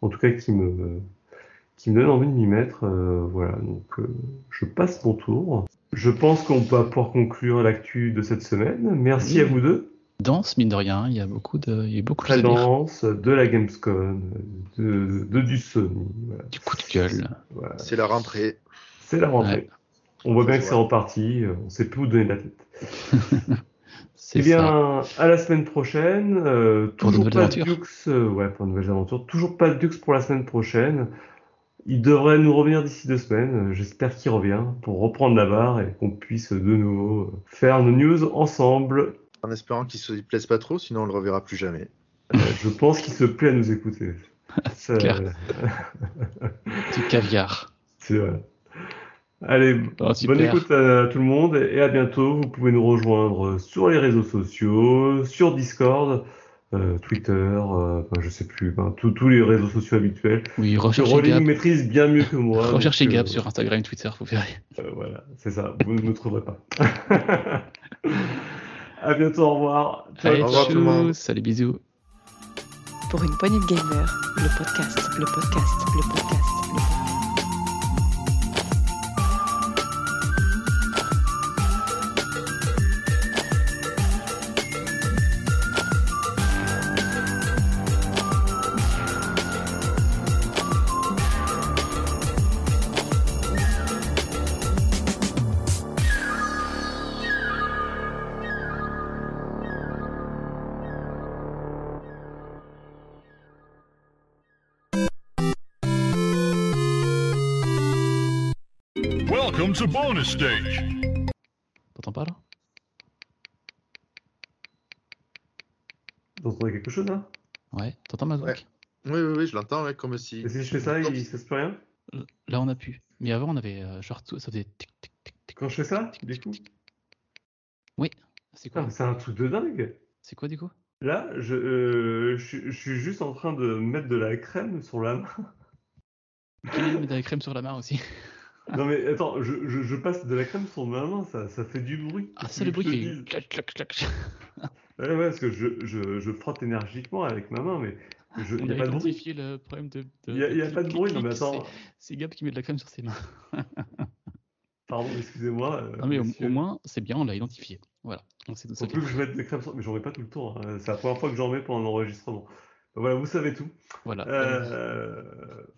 en tout cas qui me, qui me donne envie de m'y mettre. euh, voilà, donc euh, je passe mon tour. Je pense qu'on va pouvoir conclure l'actu de cette semaine. Merci Oui. à vous deux. Danse, mine de rien, il y a beaucoup de, il y a beaucoup de dire. Présence de la Gamescom, de, de du Sony. Voilà. Du coup de gueule. Voilà. C'est la rentrée. C'est la rentrée. Ouais. On voit bien que c'est reparti. On sait plus où donner de la tête. [LAUGHS] Eh ça. bien, à la semaine prochaine. Euh, Pour de toujours pas de. Dux. euh, ouais, pour de nouvelles aventures. Toujours pas de Dux pour la semaine prochaine. Il devrait nous revenir d'ici deux semaines. J'espère qu'il revient pour reprendre la barre et qu'on puisse de nouveau faire nos news ensemble. En espérant qu'il se plaise pas trop, sinon on le reverra plus jamais. Euh, je pense qu'il se plaît à nous écouter. [LAUGHS] Ça, clair. euh, caviar. [LAUGHS] c'est vrai. Allez, Oh, bonne écoute à tout le monde et à bientôt. Vous pouvez nous rejoindre sur les réseaux sociaux, sur Discord, euh, Twitter, euh, enfin, je sais plus, ben, tous les réseaux sociaux habituels. Oui, recherchez Rolling Gab. maîtrise bien mieux que moi. [LAUGHS] Recherchez euh, sur Instagram, Twitter, vous verrez. euh, voilà, c'est ça. Vous ne nous trouverez pas. [LAUGHS] à bientôt, au revoir. Ciao, Allez, au revoir tout le monde. salut, bisous. Pour une poignée de podcast, le podcast, le podcast, le podcast. Stage. T'entends pas là? Vous entendez quelque chose là Ouais, t'entends ma Ouais. Oui, oui, oui, je l'entends, ouais, comme si. Et si je fais ça, il se passe plus rien? Là, on a pu. Mais avant, on avait euh, genre tout- ça faisait tic tic tic tic. Quand je fais ça, tic, du coup tic. Oui. C'est quoi? Mais C'est un truc de dingue. C'est quoi du coup? Là, je, euh, je, je suis juste en train de mettre de la crème sur la main. De la crème sur la main aussi? Non mais attends, je, je, je passe de la crème sur ma main, ça, ça fait du bruit. Ah, c'est le bruit qui clac clac clac. Ouais, ouais, parce que je, je, frotte énergiquement avec ma main, mais je, On il n'y a pas de bruit. le problème de. Il n'y a, y a pas de bruit, non mais attends, c'est- Gab qui met de la crème sur ses mains. pardon, excusez-moi. euh, Non mais au, moins, c'est bien, on l'a identifié. Voilà. On sait tout ça. Plus que je mette des crèmes sur... Mais j'en mets pas tout le temps, hein. c'est la première fois que j'en mets pendant l'enregistrement. Voilà, vous savez tout. Voilà. Euh,